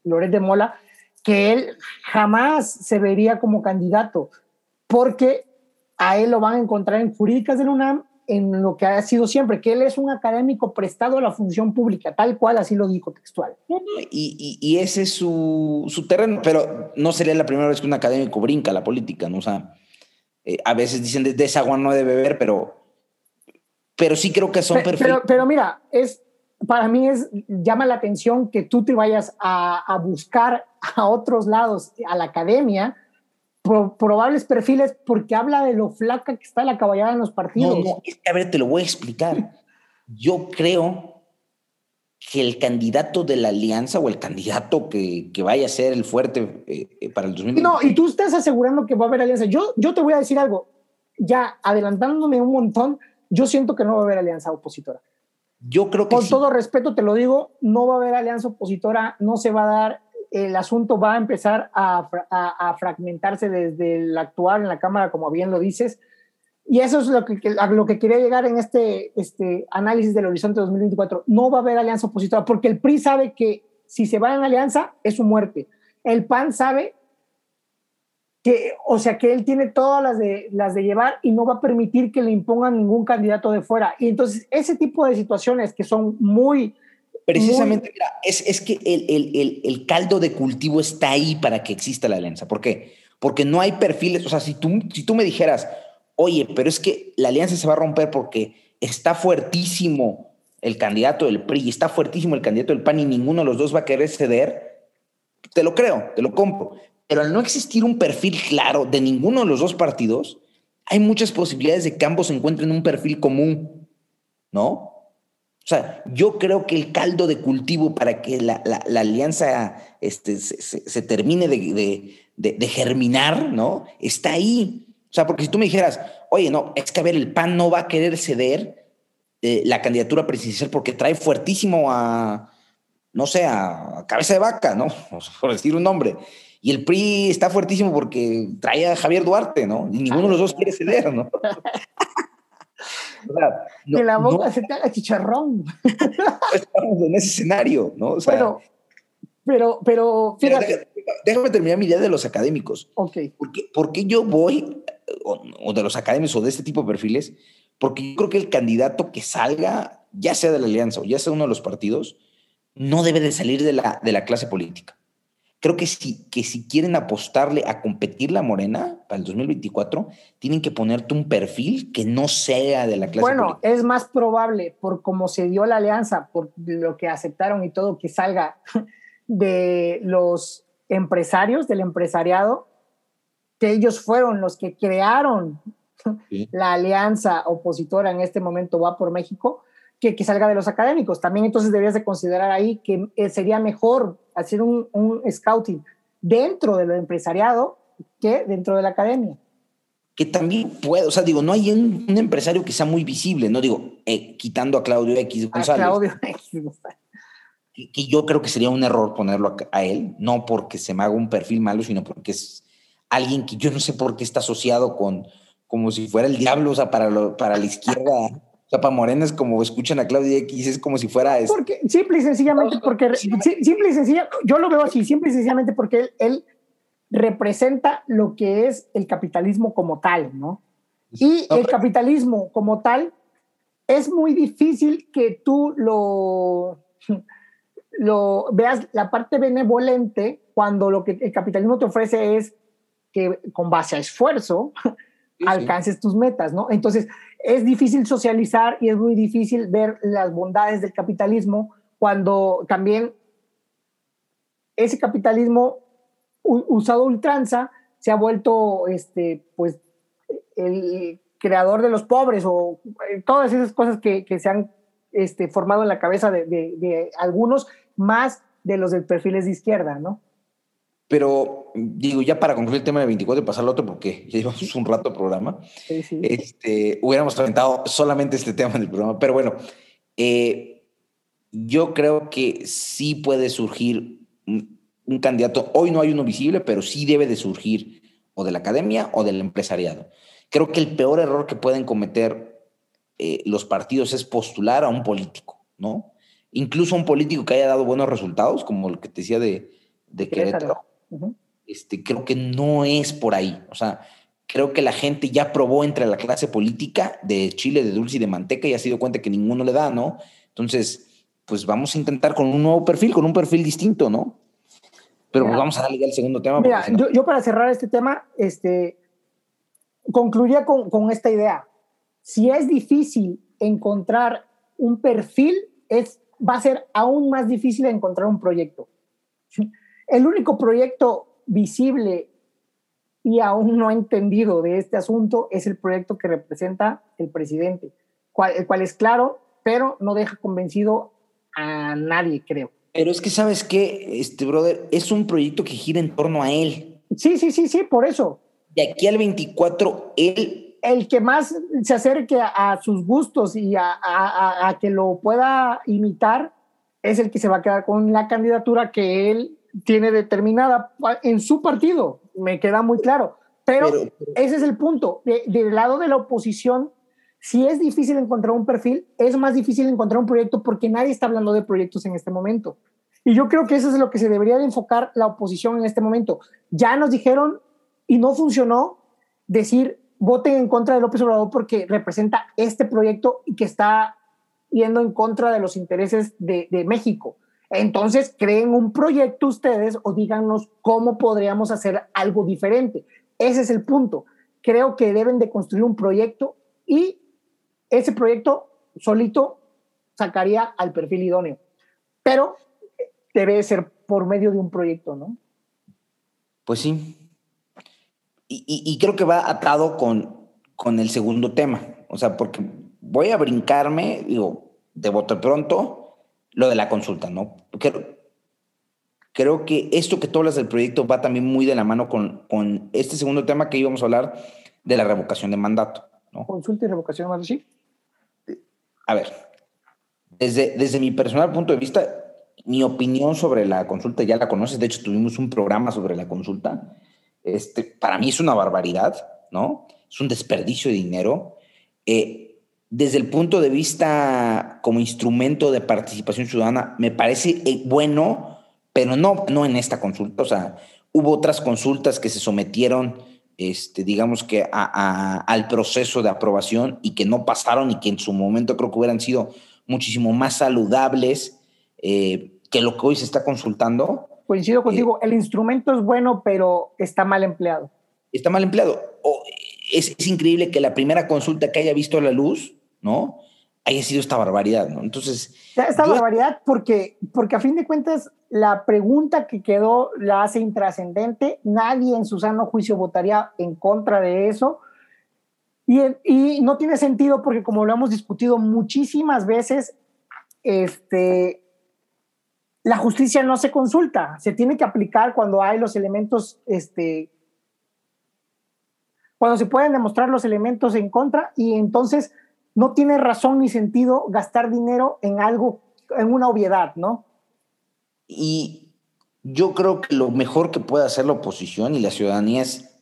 Loret de Mola, que él jamás se vería como candidato, porque a él lo van a encontrar en jurídicas del UNAM en lo que ha sido siempre, que él es un académico prestado a la función pública, tal cual así lo dijo textual. Y, y, ese es su, su, terreno, pero no sería la primera vez que un académico brinca la política, ¿no? O sea, eh, a veces dicen de, esa agua no debe beber, pero, pero sí creo que son perfectos. Pero, pero, mira, es, para mí es, llama la atención que tú te vayas a, a buscar a otros lados, a la academia, probables perfiles porque habla de lo flaca que está la caballada en los partidos. No, es que a ver, te lo voy a explicar. Yo creo que el candidato de la alianza o el candidato que, que vaya a ser el fuerte eh, eh, para el 2020. No, y tú estás asegurando que va a haber alianza. Yo, yo te voy a decir algo, ya adelantándome un montón, yo siento que no va a haber alianza opositora. Yo creo que Con todo respeto te lo digo, no va a haber alianza opositora, no se va a dar el asunto va a empezar a, fragmentarse desde el actuar en la Cámara, como bien lo dices. Y eso es lo que, a lo que quería llegar en este, este análisis del horizonte 2024. No va a haber alianza opositora, porque el PRI sabe que si se va en alianza es su muerte. El PAN sabe que, o sea, que él tiene todas las de, las de llevar y no va a permitir que le impongan ningún candidato de fuera. Y entonces, ese tipo de situaciones que son muy Precisamente, mira, es, que el, caldo de cultivo está ahí para que exista la alianza. ¿Por qué? Porque no hay perfiles, o sea, si tú, si tú me dijeras, oye, pero es que la alianza se va a romper porque está fuertísimo el candidato del PRI, está fuertísimo el candidato del PAN y ninguno de los dos va a querer ceder, te lo creo, te lo compro. Pero al no existir un perfil claro de ninguno de los dos partidos, hay muchas posibilidades de que ambos encuentren un perfil común, ¿no? O sea, yo creo que el caldo de cultivo para que la, la, alianza este, se, termine de, de, de, germinar, ¿no? Está ahí. O sea, porque si tú me dijeras, oye, no, es que a ver, el PAN no va a querer ceder eh, la candidatura presidencial porque trae fuertísimo a, no sé, a, cabeza de vaca, ¿no? Por decir un nombre. Y el PRI está fuertísimo porque trae a Javier Duarte, ¿no? Y ninguno de los dos quiere ceder, ¿no? que la boca se te haga chicharrón. Estamos en ese escenario, ¿no? O sea, pero, pero, fíjate. Déjame, terminar mi idea de los académicos. Ok. ¿Por qué, yo voy, o, de los académicos o de este tipo de perfiles? Porque yo creo que el candidato que salga, ya sea de la alianza o ya sea uno de los partidos, no debe de salir de la, de la clase política creo que si, que si quieren apostarle a competir la Morena para el 2024, tienen que ponerte un perfil que no sea de la clase Bueno, es más probable, por cómo se dio la alianza, por lo que aceptaron y todo, que salga de los empresarios, del empresariado, que ellos fueron los que crearon la alianza opositora en este momento va por México, que, que, salga de los académicos. También entonces deberías de considerar ahí que eh, sería mejor hacer un, un scouting dentro del empresariado que dentro de la academia. Que también puede, o sea, digo, no hay un, un empresario que sea muy visible, no digo, eh, quitando a Claudio X González. A Claudio X González. Que, que, yo creo que sería un error ponerlo a, a, él, no porque se me haga un perfil malo, sino porque es alguien que yo no sé por qué está asociado con, como si fuera el diablo, o sea, para, lo, para la izquierda o sea, para Morena es como escuchan a Claudia X, es como si fuera... eso. Porque, simple y sencillamente porque... Simple y sencillamente, yo lo veo así, simple y sencillamente porque él, él representa lo que es el capitalismo como tal, ¿no? Y el capitalismo como tal es muy difícil que tú lo, lo veas la parte benevolente cuando lo que el capitalismo te ofrece es que con base a esfuerzo alcances tus metas, ¿no? Entonces, es difícil socializar y es muy difícil ver las bondades del capitalismo cuando también ese capitalismo usado ultranza, se ha vuelto, este, pues, el creador de los pobres o eh, todas esas cosas que, se han este, formado en la cabeza de, de, algunos, más de los del perfiles de izquierda, ¿no? Pero digo, ya para concluir el tema de 24 y pasar al otro, porque ya llevamos un rato de programa, sí, sí. Este, hubiéramos aventado solamente este tema del programa, pero bueno, eh, yo creo que sí puede surgir un, un, candidato, hoy no hay uno visible, pero sí debe de surgir o de la academia o del empresariado. Creo que el peor error que pueden cometer eh, los partidos es postular a un político, ¿no? Incluso un político que haya dado buenos resultados, como el que te decía de, de Querétaro, este, creo que no es por ahí. O sea, creo que la gente ya probó entre la clase política de Chile, de dulce y de manteca y ha sido cuenta que ninguno le da, ¿no? Entonces, pues vamos a intentar con un nuevo perfil, con un perfil distinto, ¿no? Pero pues vamos a darle ya el segundo tema. Mira, yo, yo, para cerrar este tema, este, concluiría con, con, esta idea. Si es difícil encontrar un perfil, es, va a ser aún más difícil encontrar un proyecto. El único proyecto visible y aún no entendido de este asunto es el proyecto que representa el presidente, cual, el cual es claro, pero no deja convencido a nadie, creo. Pero es que, ¿sabes qué, este brother? Es un proyecto que gira en torno a él. Sí, sí, sí, sí, por eso de aquí al 24, él... El que más se acerque a, sus gustos y a, que lo pueda imitar es el que se va a quedar con la candidatura que él tiene determinada en su partido, me queda muy claro. Pero, ese es el punto. del lado de la oposición, si es difícil encontrar un perfil, es más difícil encontrar un proyecto porque nadie está hablando de proyectos en este momento. Y yo creo que eso es lo que se debería de enfocar la oposición en este momento. Ya nos dijeron y no funcionó decir voten en contra de López Obrador porque representa este proyecto y que está yendo en contra de los intereses de, de México. Entonces, creen un proyecto ustedes o díganos cómo podríamos hacer algo diferente. Ese es el punto. Creo que deben de construir un proyecto y ese proyecto solito sacaría al perfil idóneo. Pero debe ser por medio de un proyecto, ¿no? Pues sí, y, creo que va atado con, con el segundo tema. O sea, porque voy a brincarme, digo, de bote pronto, lo de la consulta, ¿no? Creo, creo que esto que tú hablas del proyecto va también muy de la mano con, con este segundo tema que íbamos a hablar de la revocación de mandato. ¿no? Consulta y revocación de mandato, sí. A ver, desde, desde mi personal punto de vista, mi opinión sobre la consulta ya la conoces. De hecho, tuvimos un programa sobre la consulta. Este, para mí es una barbaridad, ¿no? Es un desperdicio de dinero. Eh, desde el punto de vista como instrumento de participación ciudadana, me parece eh, bueno, pero no, no en esta consulta. O sea, hubo otras consultas que se sometieron, este, digamos que al proceso de aprobación y que no pasaron y que en su momento creo que hubieran sido muchísimo más saludables eh, que lo que hoy se está consultando coincido contigo, el instrumento es bueno, pero está mal empleado. Está mal empleado. es, increíble que la primera consulta que haya visto la luz, ¿no? Haya sido esta barbaridad, ¿no? Entonces. Esta barbaridad porque, porque a fin de cuentas la pregunta que quedó la hace intrascendente. Nadie en su sano juicio votaría en contra de eso. Y, y no tiene sentido porque como lo hemos discutido muchísimas veces, este, la justicia no se consulta, se tiene que aplicar cuando hay los elementos, este, cuando se pueden demostrar los elementos en contra y entonces no tiene razón ni sentido gastar dinero en algo, en una obviedad, ¿no? Y yo creo que lo mejor que puede hacer la oposición y la ciudadanía es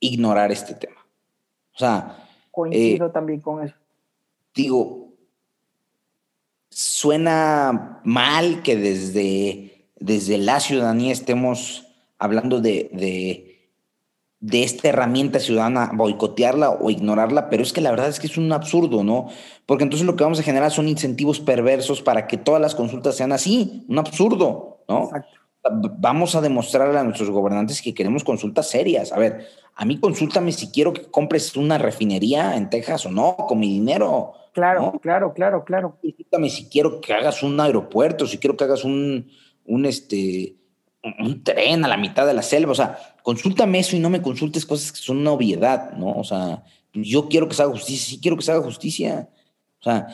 ignorar este tema. O sea... Coincido eh, también con eso. Digo, suena mal que desde, desde la ciudadanía estemos hablando de, de, de, esta herramienta ciudadana, boicotearla o ignorarla, pero es que la verdad es que es un absurdo, ¿no? Porque entonces lo que vamos a generar son incentivos perversos para que todas las consultas sean así, un absurdo, ¿no? Exacto. Vamos a demostrarle a nuestros gobernantes que queremos consultas serias. A ver, a mí consúltame si quiero que compres una refinería en Texas o no, con mi dinero. Claro, claro, claro, claro. Dígame si quiero que hagas un aeropuerto, si quiero que hagas un, un, este, un tren a la mitad de la selva. O sea, consúltame eso y no me consultes cosas que son una obviedad, ¿no? O sea, yo quiero que se haga justicia, sí quiero que se haga justicia. O sea,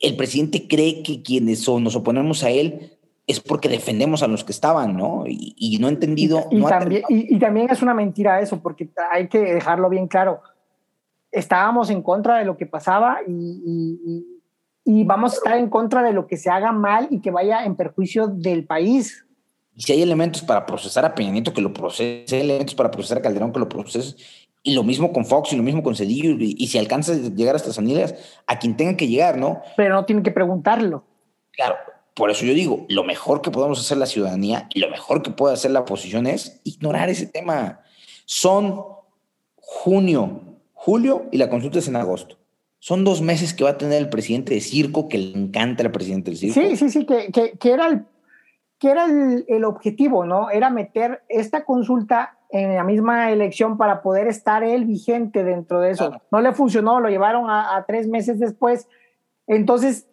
el presidente cree que quienes nos oponemos a él es porque defendemos a los que estaban, ¿no? Y, no he entendido. Y, también, y, también, es una mentira eso, porque hay que dejarlo bien claro. Estábamos en contra de lo que pasaba y, vamos a estar en contra de lo que se haga mal y que vaya en perjuicio del país. Y si hay elementos para procesar a Peña Nieto, que lo procese, hay elementos para procesar a Calderón, que lo procese, y lo mismo con Fox y lo mismo con Cedillo, y, si alcanza a llegar hasta Sanillas, a quien tenga que llegar, ¿no? Pero no tienen que preguntarlo. Claro, por eso yo digo, lo mejor que podemos hacer la ciudadanía y lo mejor que puede hacer la oposición es ignorar ese tema. Son junio, julio y la consulta es en agosto. Son dos meses que va a tener el presidente de circo, que le encanta el presidente del circo. Sí, sí, sí, que, que, era, el, que era el, objetivo, ¿no? Era meter esta consulta en la misma elección para poder estar él vigente dentro de eso. No le funcionó, lo llevaron a, a tres meses después. Entonces,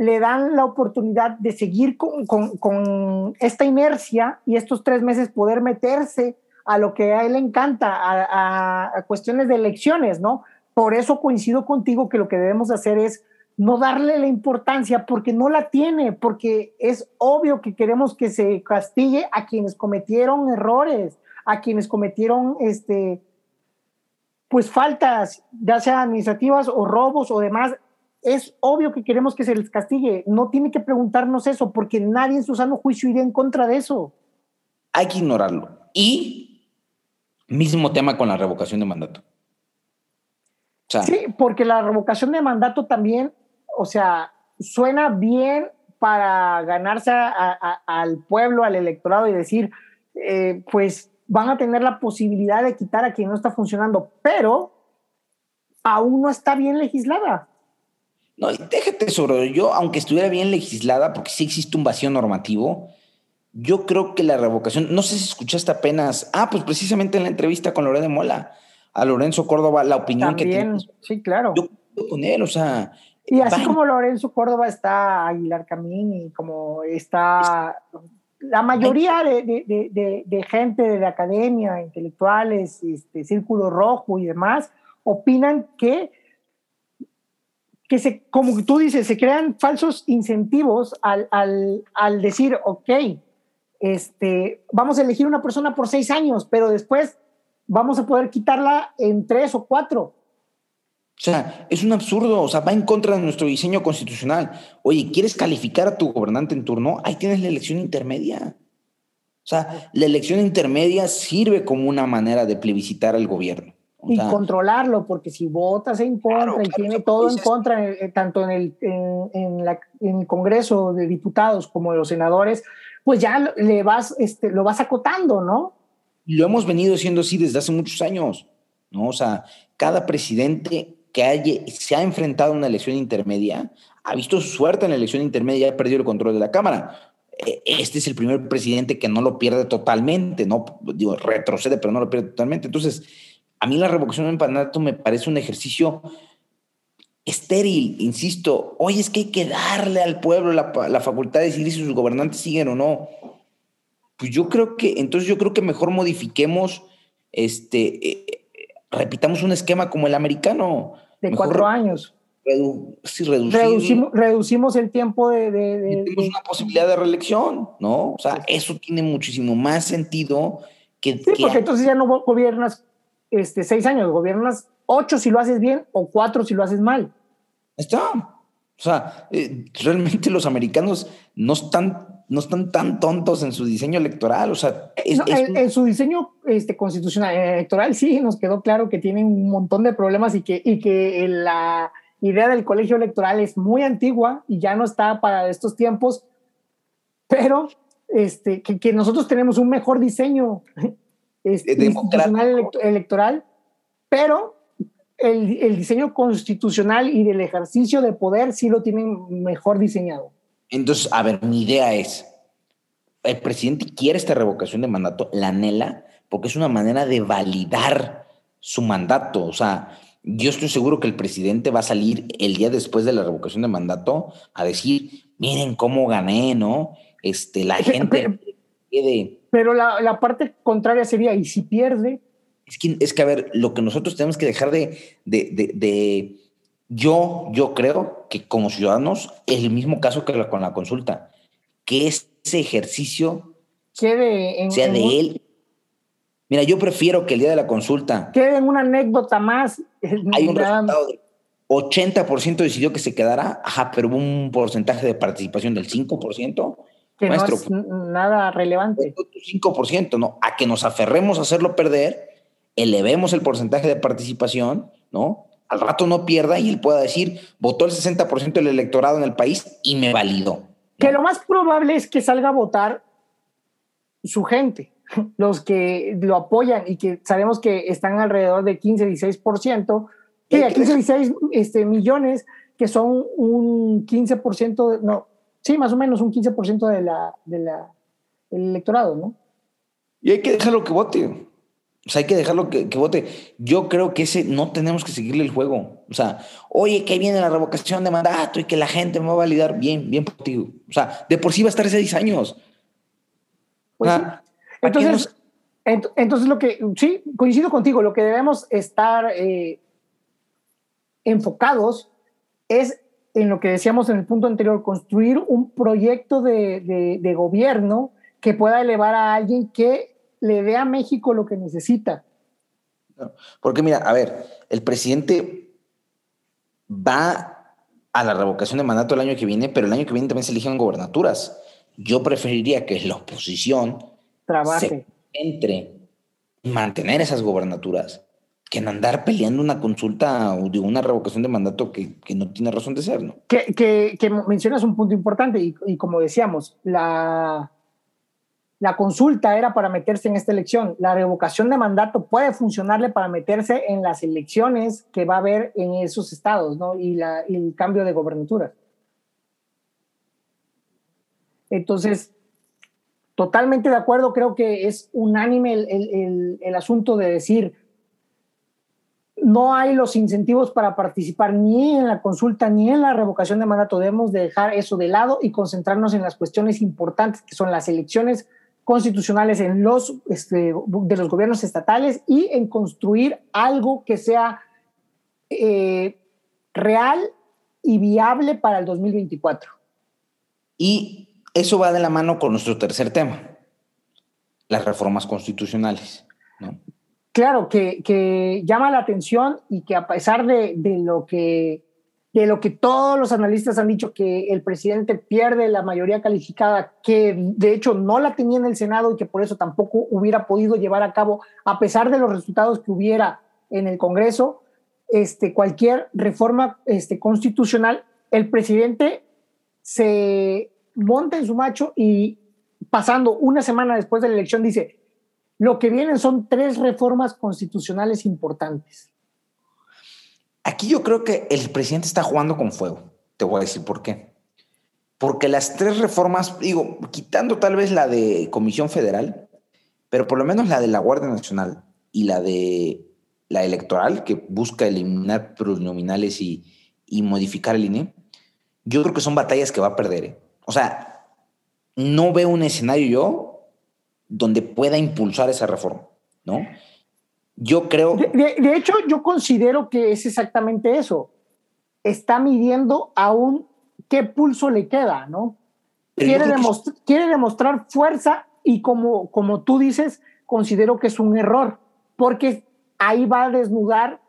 le dan la oportunidad de seguir con, esta inercia y estos tres meses poder meterse a lo que a él le encanta, a, cuestiones de elecciones, ¿no? Por eso coincido contigo que lo que debemos hacer es no darle la importancia porque no la tiene, porque es obvio que queremos que se castigue a quienes cometieron errores, a quienes cometieron este pues faltas, ya sea administrativas o robos o demás, es obvio que queremos que se les castigue. No tiene que preguntarnos eso, porque nadie en su sano juicio iría en contra de eso. Hay que ignorarlo. Y mismo tema con la revocación de mandato. sí, porque la revocación de mandato también, o sea, suena bien para ganarse al pueblo, al electorado y decir, eh, pues van a tener la posibilidad de quitar a quien no está funcionando, pero aún no está bien legislada. No, déjate sobre yo, aunque estuviera bien legislada, porque sí existe un vacío normativo, yo creo que la revocación, no sé si escuchaste apenas, ah, pues precisamente en la entrevista con Lorenzo Mola, a Lorenzo Córdoba, la opinión que tiene. Sí, claro. Yo con él, o sea. Y así como Lorenzo Córdoba está Aguilar Camín y como está la mayoría de, gente de la academia, intelectuales, este, Círculo Rojo y demás, opinan que que se, como tú dices, se crean falsos incentivos al, al, al, decir, ok, este, vamos a elegir una persona por seis años, pero después vamos a poder quitarla en tres o cuatro. O sea, es un absurdo, o sea, va en contra de nuestro diseño constitucional. Oye, ¿quieres calificar a tu gobernante en turno? Ahí tienes la elección intermedia. O sea, la elección intermedia sirve como una manera de plebiscitar al gobierno y controlarlo, porque si votas en contra y tiene todo en contra, eh, tanto en el, en, la, en, el Congreso de Diputados como de los senadores, pues ya le vas, este, lo vas acotando, ¿no? Lo hemos venido haciendo así desde hace muchos años, ¿no? O sea, cada presidente que haya, se ha enfrentado a una elección intermedia ha visto su suerte en la elección intermedia y ha perdido el control de la Cámara. E, este es el primer presidente que no lo pierde totalmente, ¿no? Digo, retrocede, pero no lo pierde totalmente. Entonces, a mí la revocación de mandato me parece un ejercicio estéril, insisto. Hoy es que hay que darle al pueblo la, facultad de decidir si sus gobernantes siguen o no. Pues yo creo que, entonces yo creo que mejor modifiquemos, este, eh, repitamos un esquema como el americano. De cuatro años. sí, reducimos, reducimos, el tiempo de... Tenemos una posibilidad de reelección, ¿no? O sea, eso tiene muchísimo más sentido que... Sí, porque entonces ya no gobiernas este, seis años, gobiernas ocho si lo haces bien o cuatro si lo haces mal. Está. O sea, eh, realmente los americanos no están, no están tan tontos en su diseño electoral. O sea, en, su diseño este, constitucional electoral sí nos quedó claro que tienen un montón de problemas y que, y que la idea del colegio electoral es muy antigua y ya no está para estos tiempos, pero este, que, que nosotros tenemos un mejor diseño es institucional electoral, pero el, el, diseño constitucional y del ejercicio de poder sí lo tienen mejor diseñado. Entonces, a ver, mi idea es, el presidente quiere esta revocación de mandato, la anhela, porque es una manera de validar su mandato. O sea, yo estoy seguro que el presidente va a salir el día después de la revocación de mandato a decir, miren cómo gané, ¿no? Este, la gente... quede. Pero la, la, parte contraria sería, ¿y si pierde? Es que, es que, a ver, lo que nosotros tenemos que dejar de, de, de, de yo, yo creo que como ciudadanos, es el mismo caso que con la consulta, que ese ejercicio quede en, sea de él. Mira, yo prefiero que el día de la consulta quede en una anécdota más. Hay un resultado de 80% decidió que se quedara, ajá, pero hubo un porcentaje de participación del 5%. Que no es nada relevante. 5%, ¿no? A que nos aferremos a hacerlo perder, elevemos el porcentaje de participación, ¿no? Al rato no pierda y él pueda decir, votó el 60% del electorado en el país y me validó. Que lo más probable es que salga a votar su gente, los que lo apoyan y que sabemos que están alrededor de 15, 16%, Sí, aquí 16 este, millones, que son un 15%, de, no, sí, más o menos un 15% de la, de la, del electorado, ¿no? Y hay que dejarlo que vote. O sea, hay que dejarlo que, que, vote. Yo creo que ese no tenemos que seguirle el juego. O sea, oye, que viene la revocación de mandato y que la gente me va a validar bien, bien por ti. O sea, de por sí va a estar seis años. Pues sí. Entonces, entonces, lo que, sí, coincido contigo, lo que debemos estar eh, enfocados es en lo que decíamos en el punto anterior, construir un proyecto de, de, gobierno que pueda elevar a alguien que le dé a México lo que necesita. Porque mira, a ver, el presidente va a la revocación de mandato el año que viene, pero el año que viene también se eligen gobernaturas. Yo preferiría que la oposición trabaje entre mantener esas gobernaturas que en andar peleando una consulta o de una revocación de mandato que, que no tiene razón de ser, ¿no? Que, que, que mencionas un punto importante y, y, como decíamos, la, la consulta era para meterse en esta elección. La revocación de mandato puede funcionarle para meterse en las elecciones que va a haber en esos estados, ¿no? Y, el cambio de gobernatura. Entonces, totalmente de acuerdo, creo que es unánime el, el asunto de decir, no hay los incentivos para participar ni en la consulta ni en la revocación de mandato. Debemos dejar eso de lado y concentrarnos en las cuestiones importantes que son las elecciones constitucionales en los, este, de los gobiernos estatales y en construir algo que sea eh, real y viable para el 2024. Y eso va de la mano con nuestro tercer tema, las reformas constitucionales. ¿no? claro, que, que, llama la atención y que a pesar de, de, lo que, de lo que todos los analistas han dicho, que el presidente pierde la mayoría calificada, que de hecho no la tenía en el Senado y que por eso tampoco hubiera podido llevar a cabo, a pesar de los resultados que hubiera en el Congreso, este, cualquier reforma este, constitucional, el presidente se monta en su macho y pasando una semana después de la elección dice, lo que vienen son tres reformas constitucionales importantes. Aquí yo creo que el presidente está jugando con fuego. Te voy a decir por qué. Porque las tres reformas, digo, quitando tal vez la de Comisión Federal, pero por lo menos la de la Guardia Nacional y la de la electoral, que busca eliminar plurinominales y, y modificar el INE, yo creo que son batallas que va a perder. ¿eh? O sea, no veo un escenario yo donde pueda impulsar esa reforma, ¿no? Yo creo... De, hecho, yo considero que es exactamente eso. Está midiendo aún qué pulso le queda, ¿no? Quiere, quiere, demostrar fuerza y como, como tú dices, considero que es un error, porque ahí va a desnudar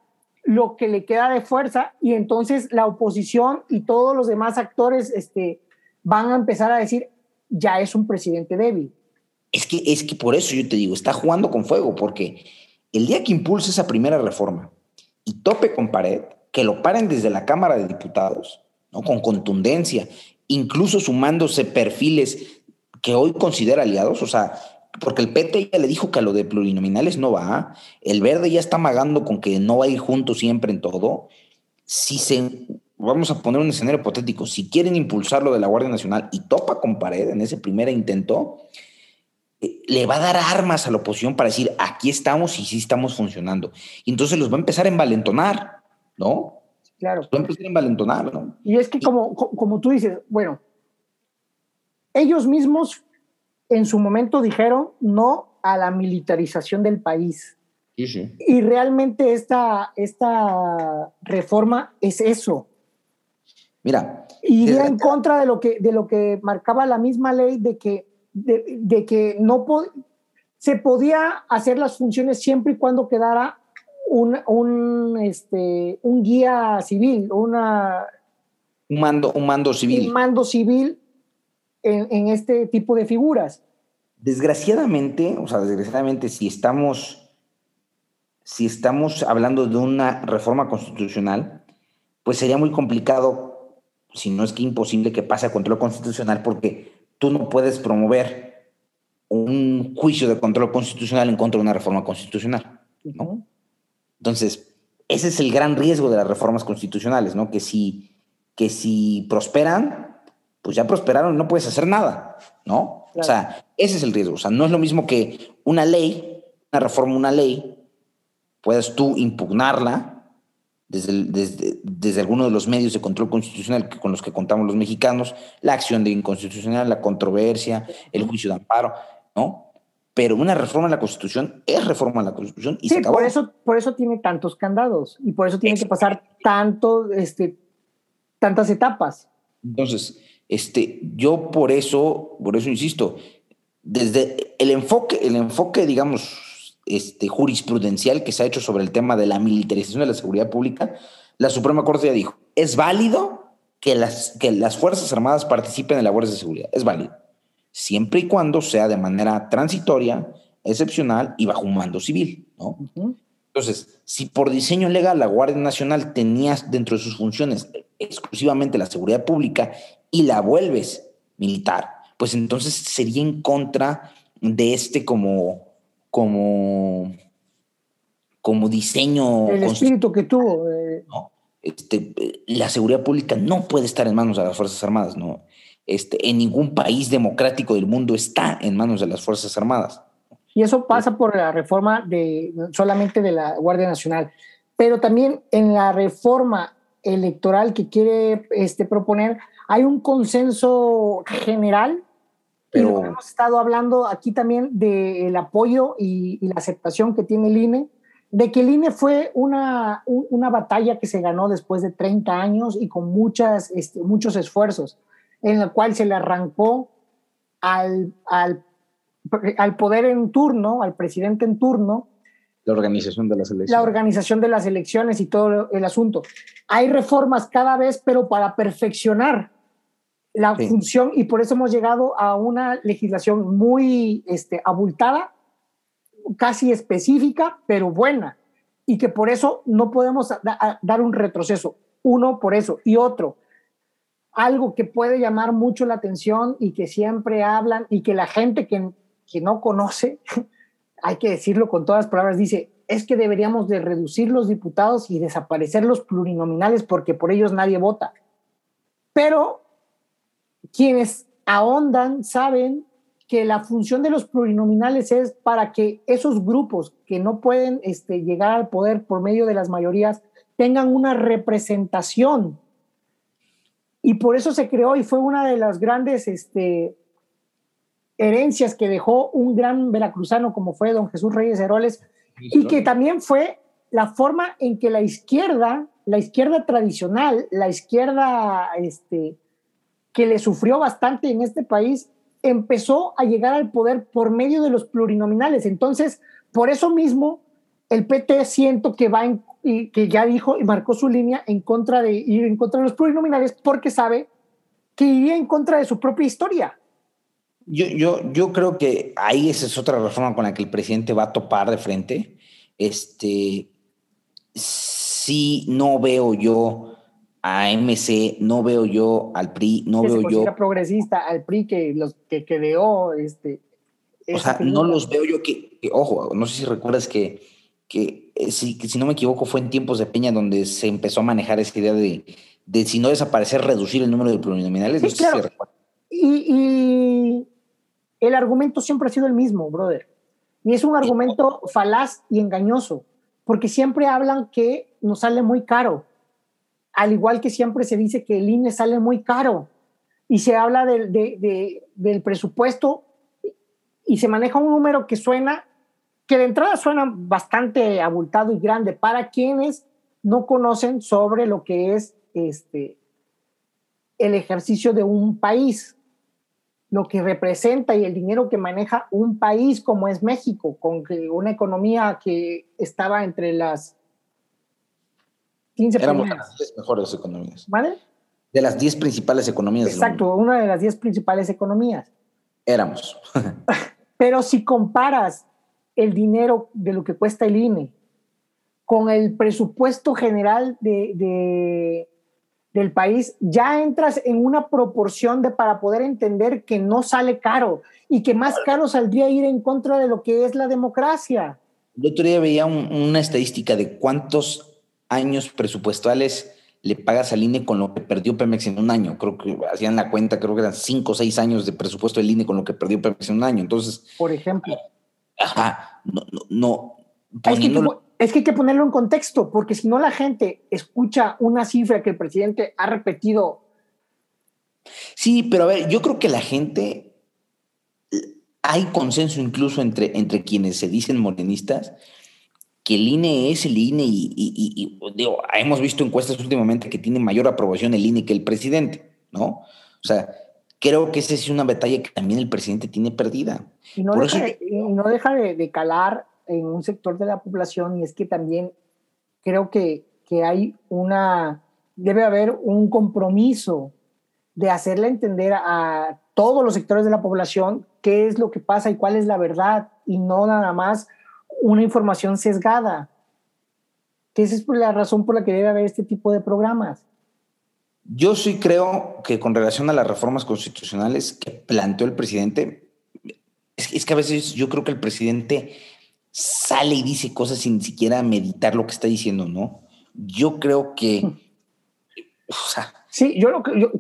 lo que le queda de fuerza y entonces la oposición y todos los demás actores este, van a empezar a decir, ya es un presidente débil. Es que, es que por eso yo te digo, está jugando con fuego, porque el día que impulse esa primera reforma y tope con pared, que lo paren desde la Cámara de Diputados, ¿no? con contundencia, incluso sumándose perfiles que hoy considera aliados, o sea, porque el PT ya le dijo que a lo de plurinominales no va, el verde ya está amagando con que no va a ir junto siempre en todo. Si se, vamos a poner un escenario hipotético, si quieren impulsar lo de la Guardia Nacional y topa con pared en ese primer intento, le va a dar armas a la oposición para decir, aquí estamos y sí estamos funcionando. Y entonces los va a empezar a envalentonar, ¿no? Claro. Los va a empezar a envalentonar, ¿no? Y es que como, como tú dices, bueno, ellos mismos en su momento dijeron no a la militarización del país. Y realmente esta, esta reforma es eso. Mira. Iría en contra de lo, que, de lo que marcaba la misma ley de que, de, que no se podía hacer las funciones siempre y cuando quedara un, un, este, un guía civil, una, un, mando, un mando civil. Un mando civil en, en este tipo de figuras. Desgraciadamente, o sea, desgraciadamente, si estamos, si estamos hablando de una reforma constitucional, pues sería muy complicado, si no es que imposible, que pase a control constitucional, porque tú no puedes promover un juicio de control constitucional en contra de una reforma constitucional, ¿no? Entonces, ese es el gran riesgo de las reformas constitucionales, ¿no? Que si, que si prosperan, pues ya prosperaron, no puedes hacer nada, ¿no? O sea, ese es el riesgo. O sea, no es lo mismo que una ley, una reforma, una ley, puedas tú impugnarla desde, desde, desde alguno de los medios de control constitucional con los que contamos los mexicanos, la acción de inconstitucional, la controversia, el juicio de amparo, ¿no? Pero una reforma en la Constitución es reforma en la Constitución y sí, Por eso, por eso tiene tantos candados y por eso tiene que pasar tanto, este, tantas etapas. Entonces, este, yo por eso, por eso insisto, desde el enfoque, el enfoque, digamos, este, jurisprudencial que se ha hecho sobre el tema de la militarización de la seguridad pública, la Suprema Corte ya dijo, es válido que las, que las Fuerzas Armadas participen en labores de seguridad, es válido, siempre y cuando sea de manera transitoria, excepcional y bajo un mando civil, ¿no? Entonces, si por diseño legal la Guardia Nacional tenía dentro de sus funciones exclusivamente la seguridad pública y la vuelves militar, pues entonces sería en contra de este como, como, como diseño. El espíritu que tuvo. Eh. Este, la seguridad pública no puede estar en manos de las Fuerzas Armadas, ¿no? Este, en ningún país democrático del mundo está en manos de las Fuerzas Armadas. Y eso pasa por la reforma de solamente de la Guardia Nacional, pero también en la reforma electoral que quiere este, proponer hay un consenso general, pero hemos estado hablando aquí también del apoyo y, la aceptación que tiene el INE, de que el INE fue una, una batalla que se ganó después de 30 años y con muchas, este, muchos esfuerzos, en la cual se le arrancó al, al, al poder en turno, al presidente en turno, la organización de las elecciones. La organización de las elecciones y todo el asunto. Hay reformas cada vez, pero para perfeccionar la función y por eso hemos llegado a una legislación muy este, abultada, casi específica, pero buena, y que por eso no podemos dar un retroceso. Uno, por eso, y otro, algo que puede llamar mucho la atención y que siempre hablan y que la gente que, que no conoce, hay que decirlo con todas las palabras, dice, es que deberíamos de reducir los diputados y desaparecer los plurinominales porque por ellos nadie vota. Pero quienes ahondan saben que la función de los plurinominales es para que esos grupos que no pueden este, llegar al poder por medio de las mayorías tengan una representación. Y por eso se creó y fue una de las grandes este, herencias que dejó un gran veracruzano como fue don Jesús Reyes Heroles y que también fue la forma en que la izquierda, la izquierda tradicional, la izquierda este, que le sufrió bastante en este país, empezó a llegar al poder por medio de los plurinominales. Entonces, por eso mismo, el PT siento que va en, que ya dijo y marcó su línea en contra de ir en contra de los plurinominales porque sabe que iría en contra de su propia historia. Yo, yo, yo creo que ahí esa es otra reforma con la que el presidente va a topar de frente. Este, sí, no veo yo a MC, no veo yo al PRI, no veo yo. progresista, al PRI que los que creó este. O sea, no los veo yo que, ojo, no sé si recuerdas que, que eh, si, si, no me equivoco, fue en tiempos de Peña donde se empezó a manejar esa idea de, de si no desaparecer, reducir el número de plurinominales. y, y, el argumento siempre ha sido el mismo, brother. Y es un argumento falaz y engañoso, porque siempre hablan que nos sale muy caro al igual que siempre se dice que el INE sale muy caro y se habla del, del presupuesto y se maneja un número que suena, que de entrada suena bastante abultado y grande para quienes no conocen sobre lo que es este, el ejercicio de un país, lo que representa y el dinero que maneja un país como es México, con una economía que estaba entre las 15 Éramos las 10 mejores economías. ¿Vale? De las 10 principales economías. Exacto, una de las 10 principales economías. Éramos. Pero si comparas el dinero de lo que cuesta el INE con el presupuesto general de, del país, ya entras en una proporción de para poder entender que no sale caro y que más caro saldría ir en contra de lo que es la democracia. El otro día veía una estadística de cuántos años presupuestales le pagas al INE con lo que perdió Pemex en un año. Creo que hacían la cuenta, creo que eran cinco o seis años de presupuesto del INE con lo que perdió Pemex en un año. Entonces. Por ejemplo. Ajá, no, no. es, que es que hay que ponerlo en contexto, porque si no la gente escucha una cifra que el presidente ha repetido. Sí, pero a ver, yo creo que la gente. Hay consenso incluso entre, entre quienes se dicen morenistas que el INE es el INE y, digo, hemos visto encuestas últimamente que tiene mayor aprobación el INE que el presidente, ¿no? O sea, creo que esa es una batalla que también el presidente tiene perdida. Y no deja, de, no deja de, calar en un sector de la población y es que también creo que, que hay una, debe haber un compromiso de hacerle entender a todos los sectores de la población qué es lo que pasa y cuál es la verdad y no nada más una información sesgada. Que esa es la razón por la que debe haber este tipo de programas. Yo sí creo que con relación a las reformas constitucionales que planteó el presidente, es, que a veces yo creo que el presidente sale y dice cosas sin siquiera meditar lo que está diciendo, ¿no? Yo creo que... sí, yo lo que... Yo,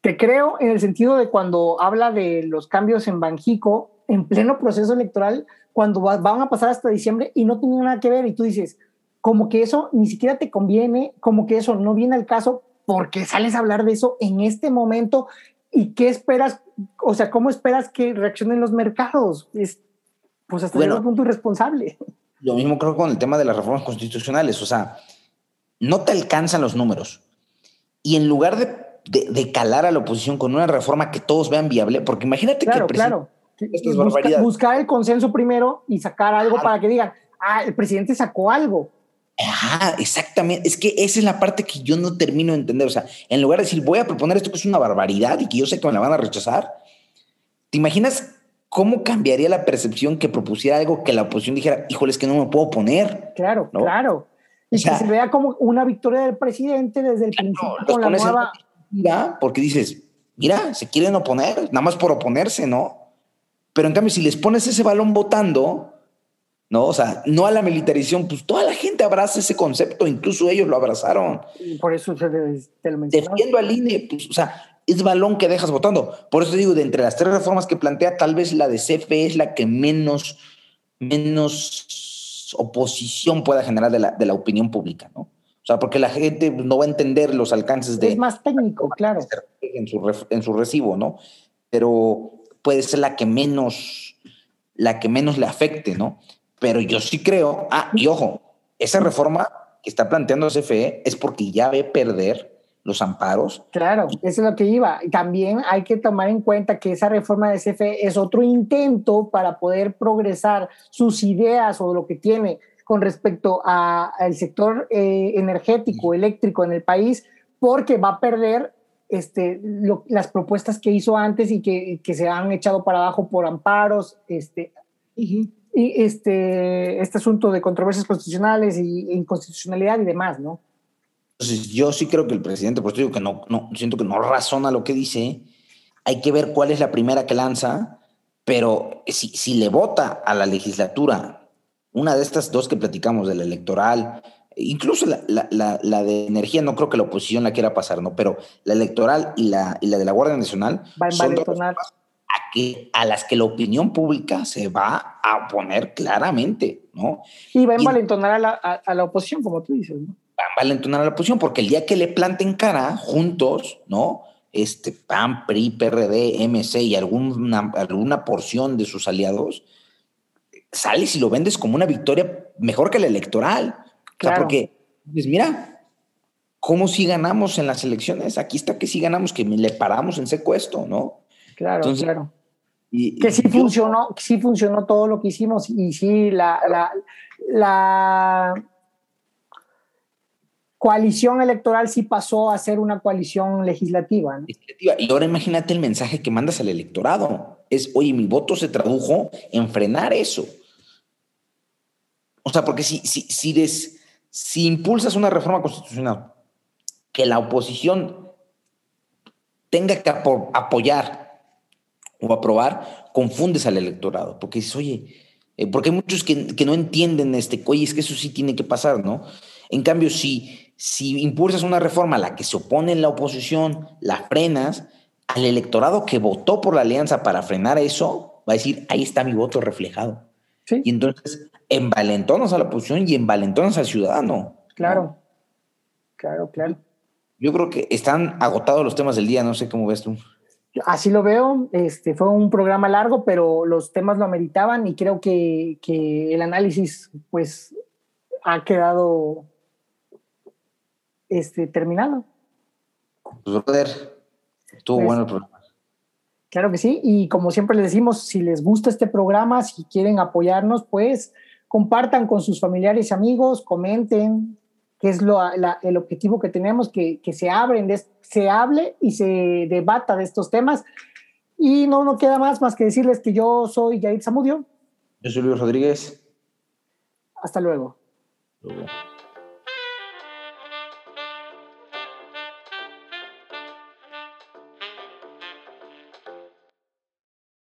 te creo en el sentido de cuando habla de los cambios en Banjico, en pleno proceso electoral, cuando van a pasar hasta diciembre y no tienen nada que ver y tú dices, como que eso ni siquiera te conviene, como que eso no viene al caso porque sales a hablar de eso en este momento y qué esperas, o sea, cómo esperas que reaccionen los mercados. Es, pues hasta bueno, punto irresponsable. Lo mismo creo con el tema de las reformas constitucionales, o sea, no te alcanzan los números. Y en lugar de, de, calar a la oposición con una reforma que todos vean viable, porque imagínate que el presidente claro buscar el consenso primero y sacar algo para que digan, ah, el presidente sacó algo. Ah, exactamente. Es que esa es la parte que yo no termino de entender. O sea, en lugar de decir, voy a proponer esto que es una barbaridad y que yo sé que me la van a rechazar, ¿te imaginas cómo cambiaría la percepción que propusiera algo que la oposición dijera, híjole, es que no me puedo poner? Claro, claro. Y que se vea como una victoria del presidente desde el principio con la nueva... Porque dices, mira, se quieren oponer, nada más por oponerse, ¿no? Pero en cambio, si les pones ese balón votando, ¿no? O sea, no a la militarización, pues toda la gente abraza ese concepto, incluso ellos lo abrazaron. por eso se te lo Defiendo al INE, pues, o sea, es balón que dejas votando. Por eso digo, de entre las tres reformas que plantea, tal vez la de CFE es la que menos, menos oposición pueda generar de la, de la opinión pública, ¿no? O sea, porque la gente no va a entender los alcances de... Es más técnico, claro. En su, en su recibo, ¿no? Pero puede ser la que menos, la que menos le afecte, ¿no? Pero yo sí creo, ah, y ojo, esa reforma que está planteando CFE es porque ya ve perder los amparos. Claro, eso es lo que iba. También hay que tomar en cuenta que esa reforma de CFE es otro intento para poder progresar sus ideas o lo que tiene con respecto al sector eh, energético, eléctrico en el país, porque va a perder este, las propuestas que hizo antes y que, que, se han echado para abajo por amparos, este, y este, este asunto de controversias constitucionales y inconstitucionalidad y demás, ¿no? Entonces, yo sí creo que el presidente, pues digo que no, no, siento que no razona lo que dice. Hay que ver cuál es la primera que lanza, pero si, si le vota a la legislatura una de estas dos que platicamos, de la electoral incluso la, de energía no creo que la oposición la quiera pasar, ¿no? Pero la electoral y la, y la de la Guardia Nacional son a, que, a las que la opinión pública se va a oponer claramente, ¿no? Y va a envalentonar a la, a, la oposición, como tú dices, ¿no? Va a envalentonar a la oposición, porque el día que le planten cara juntos, ¿no? este PAN, PRI, PRD, MC y alguna, alguna porción de sus aliados, sales y lo vendes como una victoria mejor que la electoral. Claro. porque, pues mira, ¿cómo si ganamos en las elecciones? Aquí está que si ganamos, que le paramos en secuestro, ¿no? Claro, claro. Y, que sí funcionó, sí funcionó todo lo que hicimos y sí la, la, la coalición electoral sí pasó a ser una coalición legislativa. Y ahora imagínate el mensaje que mandas al electorado. Es, oye, mi voto se tradujo en frenar eso. O sea, porque si, si, si, si impulsas una reforma constitucional que la oposición tenga que apoyar o aprobar, confundes al electorado. Porque dices, oye, eh, porque hay muchos que, que, no entienden este, oye, es que eso sí tiene que pasar, ¿no? En cambio, si si impulsas una reforma a la que se opone la oposición, la frenas, al electorado que votó por la alianza para frenar eso, va a decir, ahí está mi voto reflejado. Y entonces envalentonas a la oposición y envalentonas al ciudadano. Claro, claro, claro. Yo creo que están agotados los temas del día, no sé cómo ves tú. Así lo veo, este fue un programa largo, pero los temas lo ameritaban y creo que, que el análisis pues ha quedado este, terminado. Pues, brother, estuvo pues, bueno el programa. Claro que sí, y como siempre les decimos, si les gusta este programa, si quieren apoyarnos, pues compartan con sus familiares y amigos, comenten, qué es lo, el objetivo que tenemos, que, que se, abren se hable y se debata de estos temas. Y no no queda más más que decirles que yo soy Jair Zamudio. Yo soy Luis Rodríguez. Hasta luego. luego.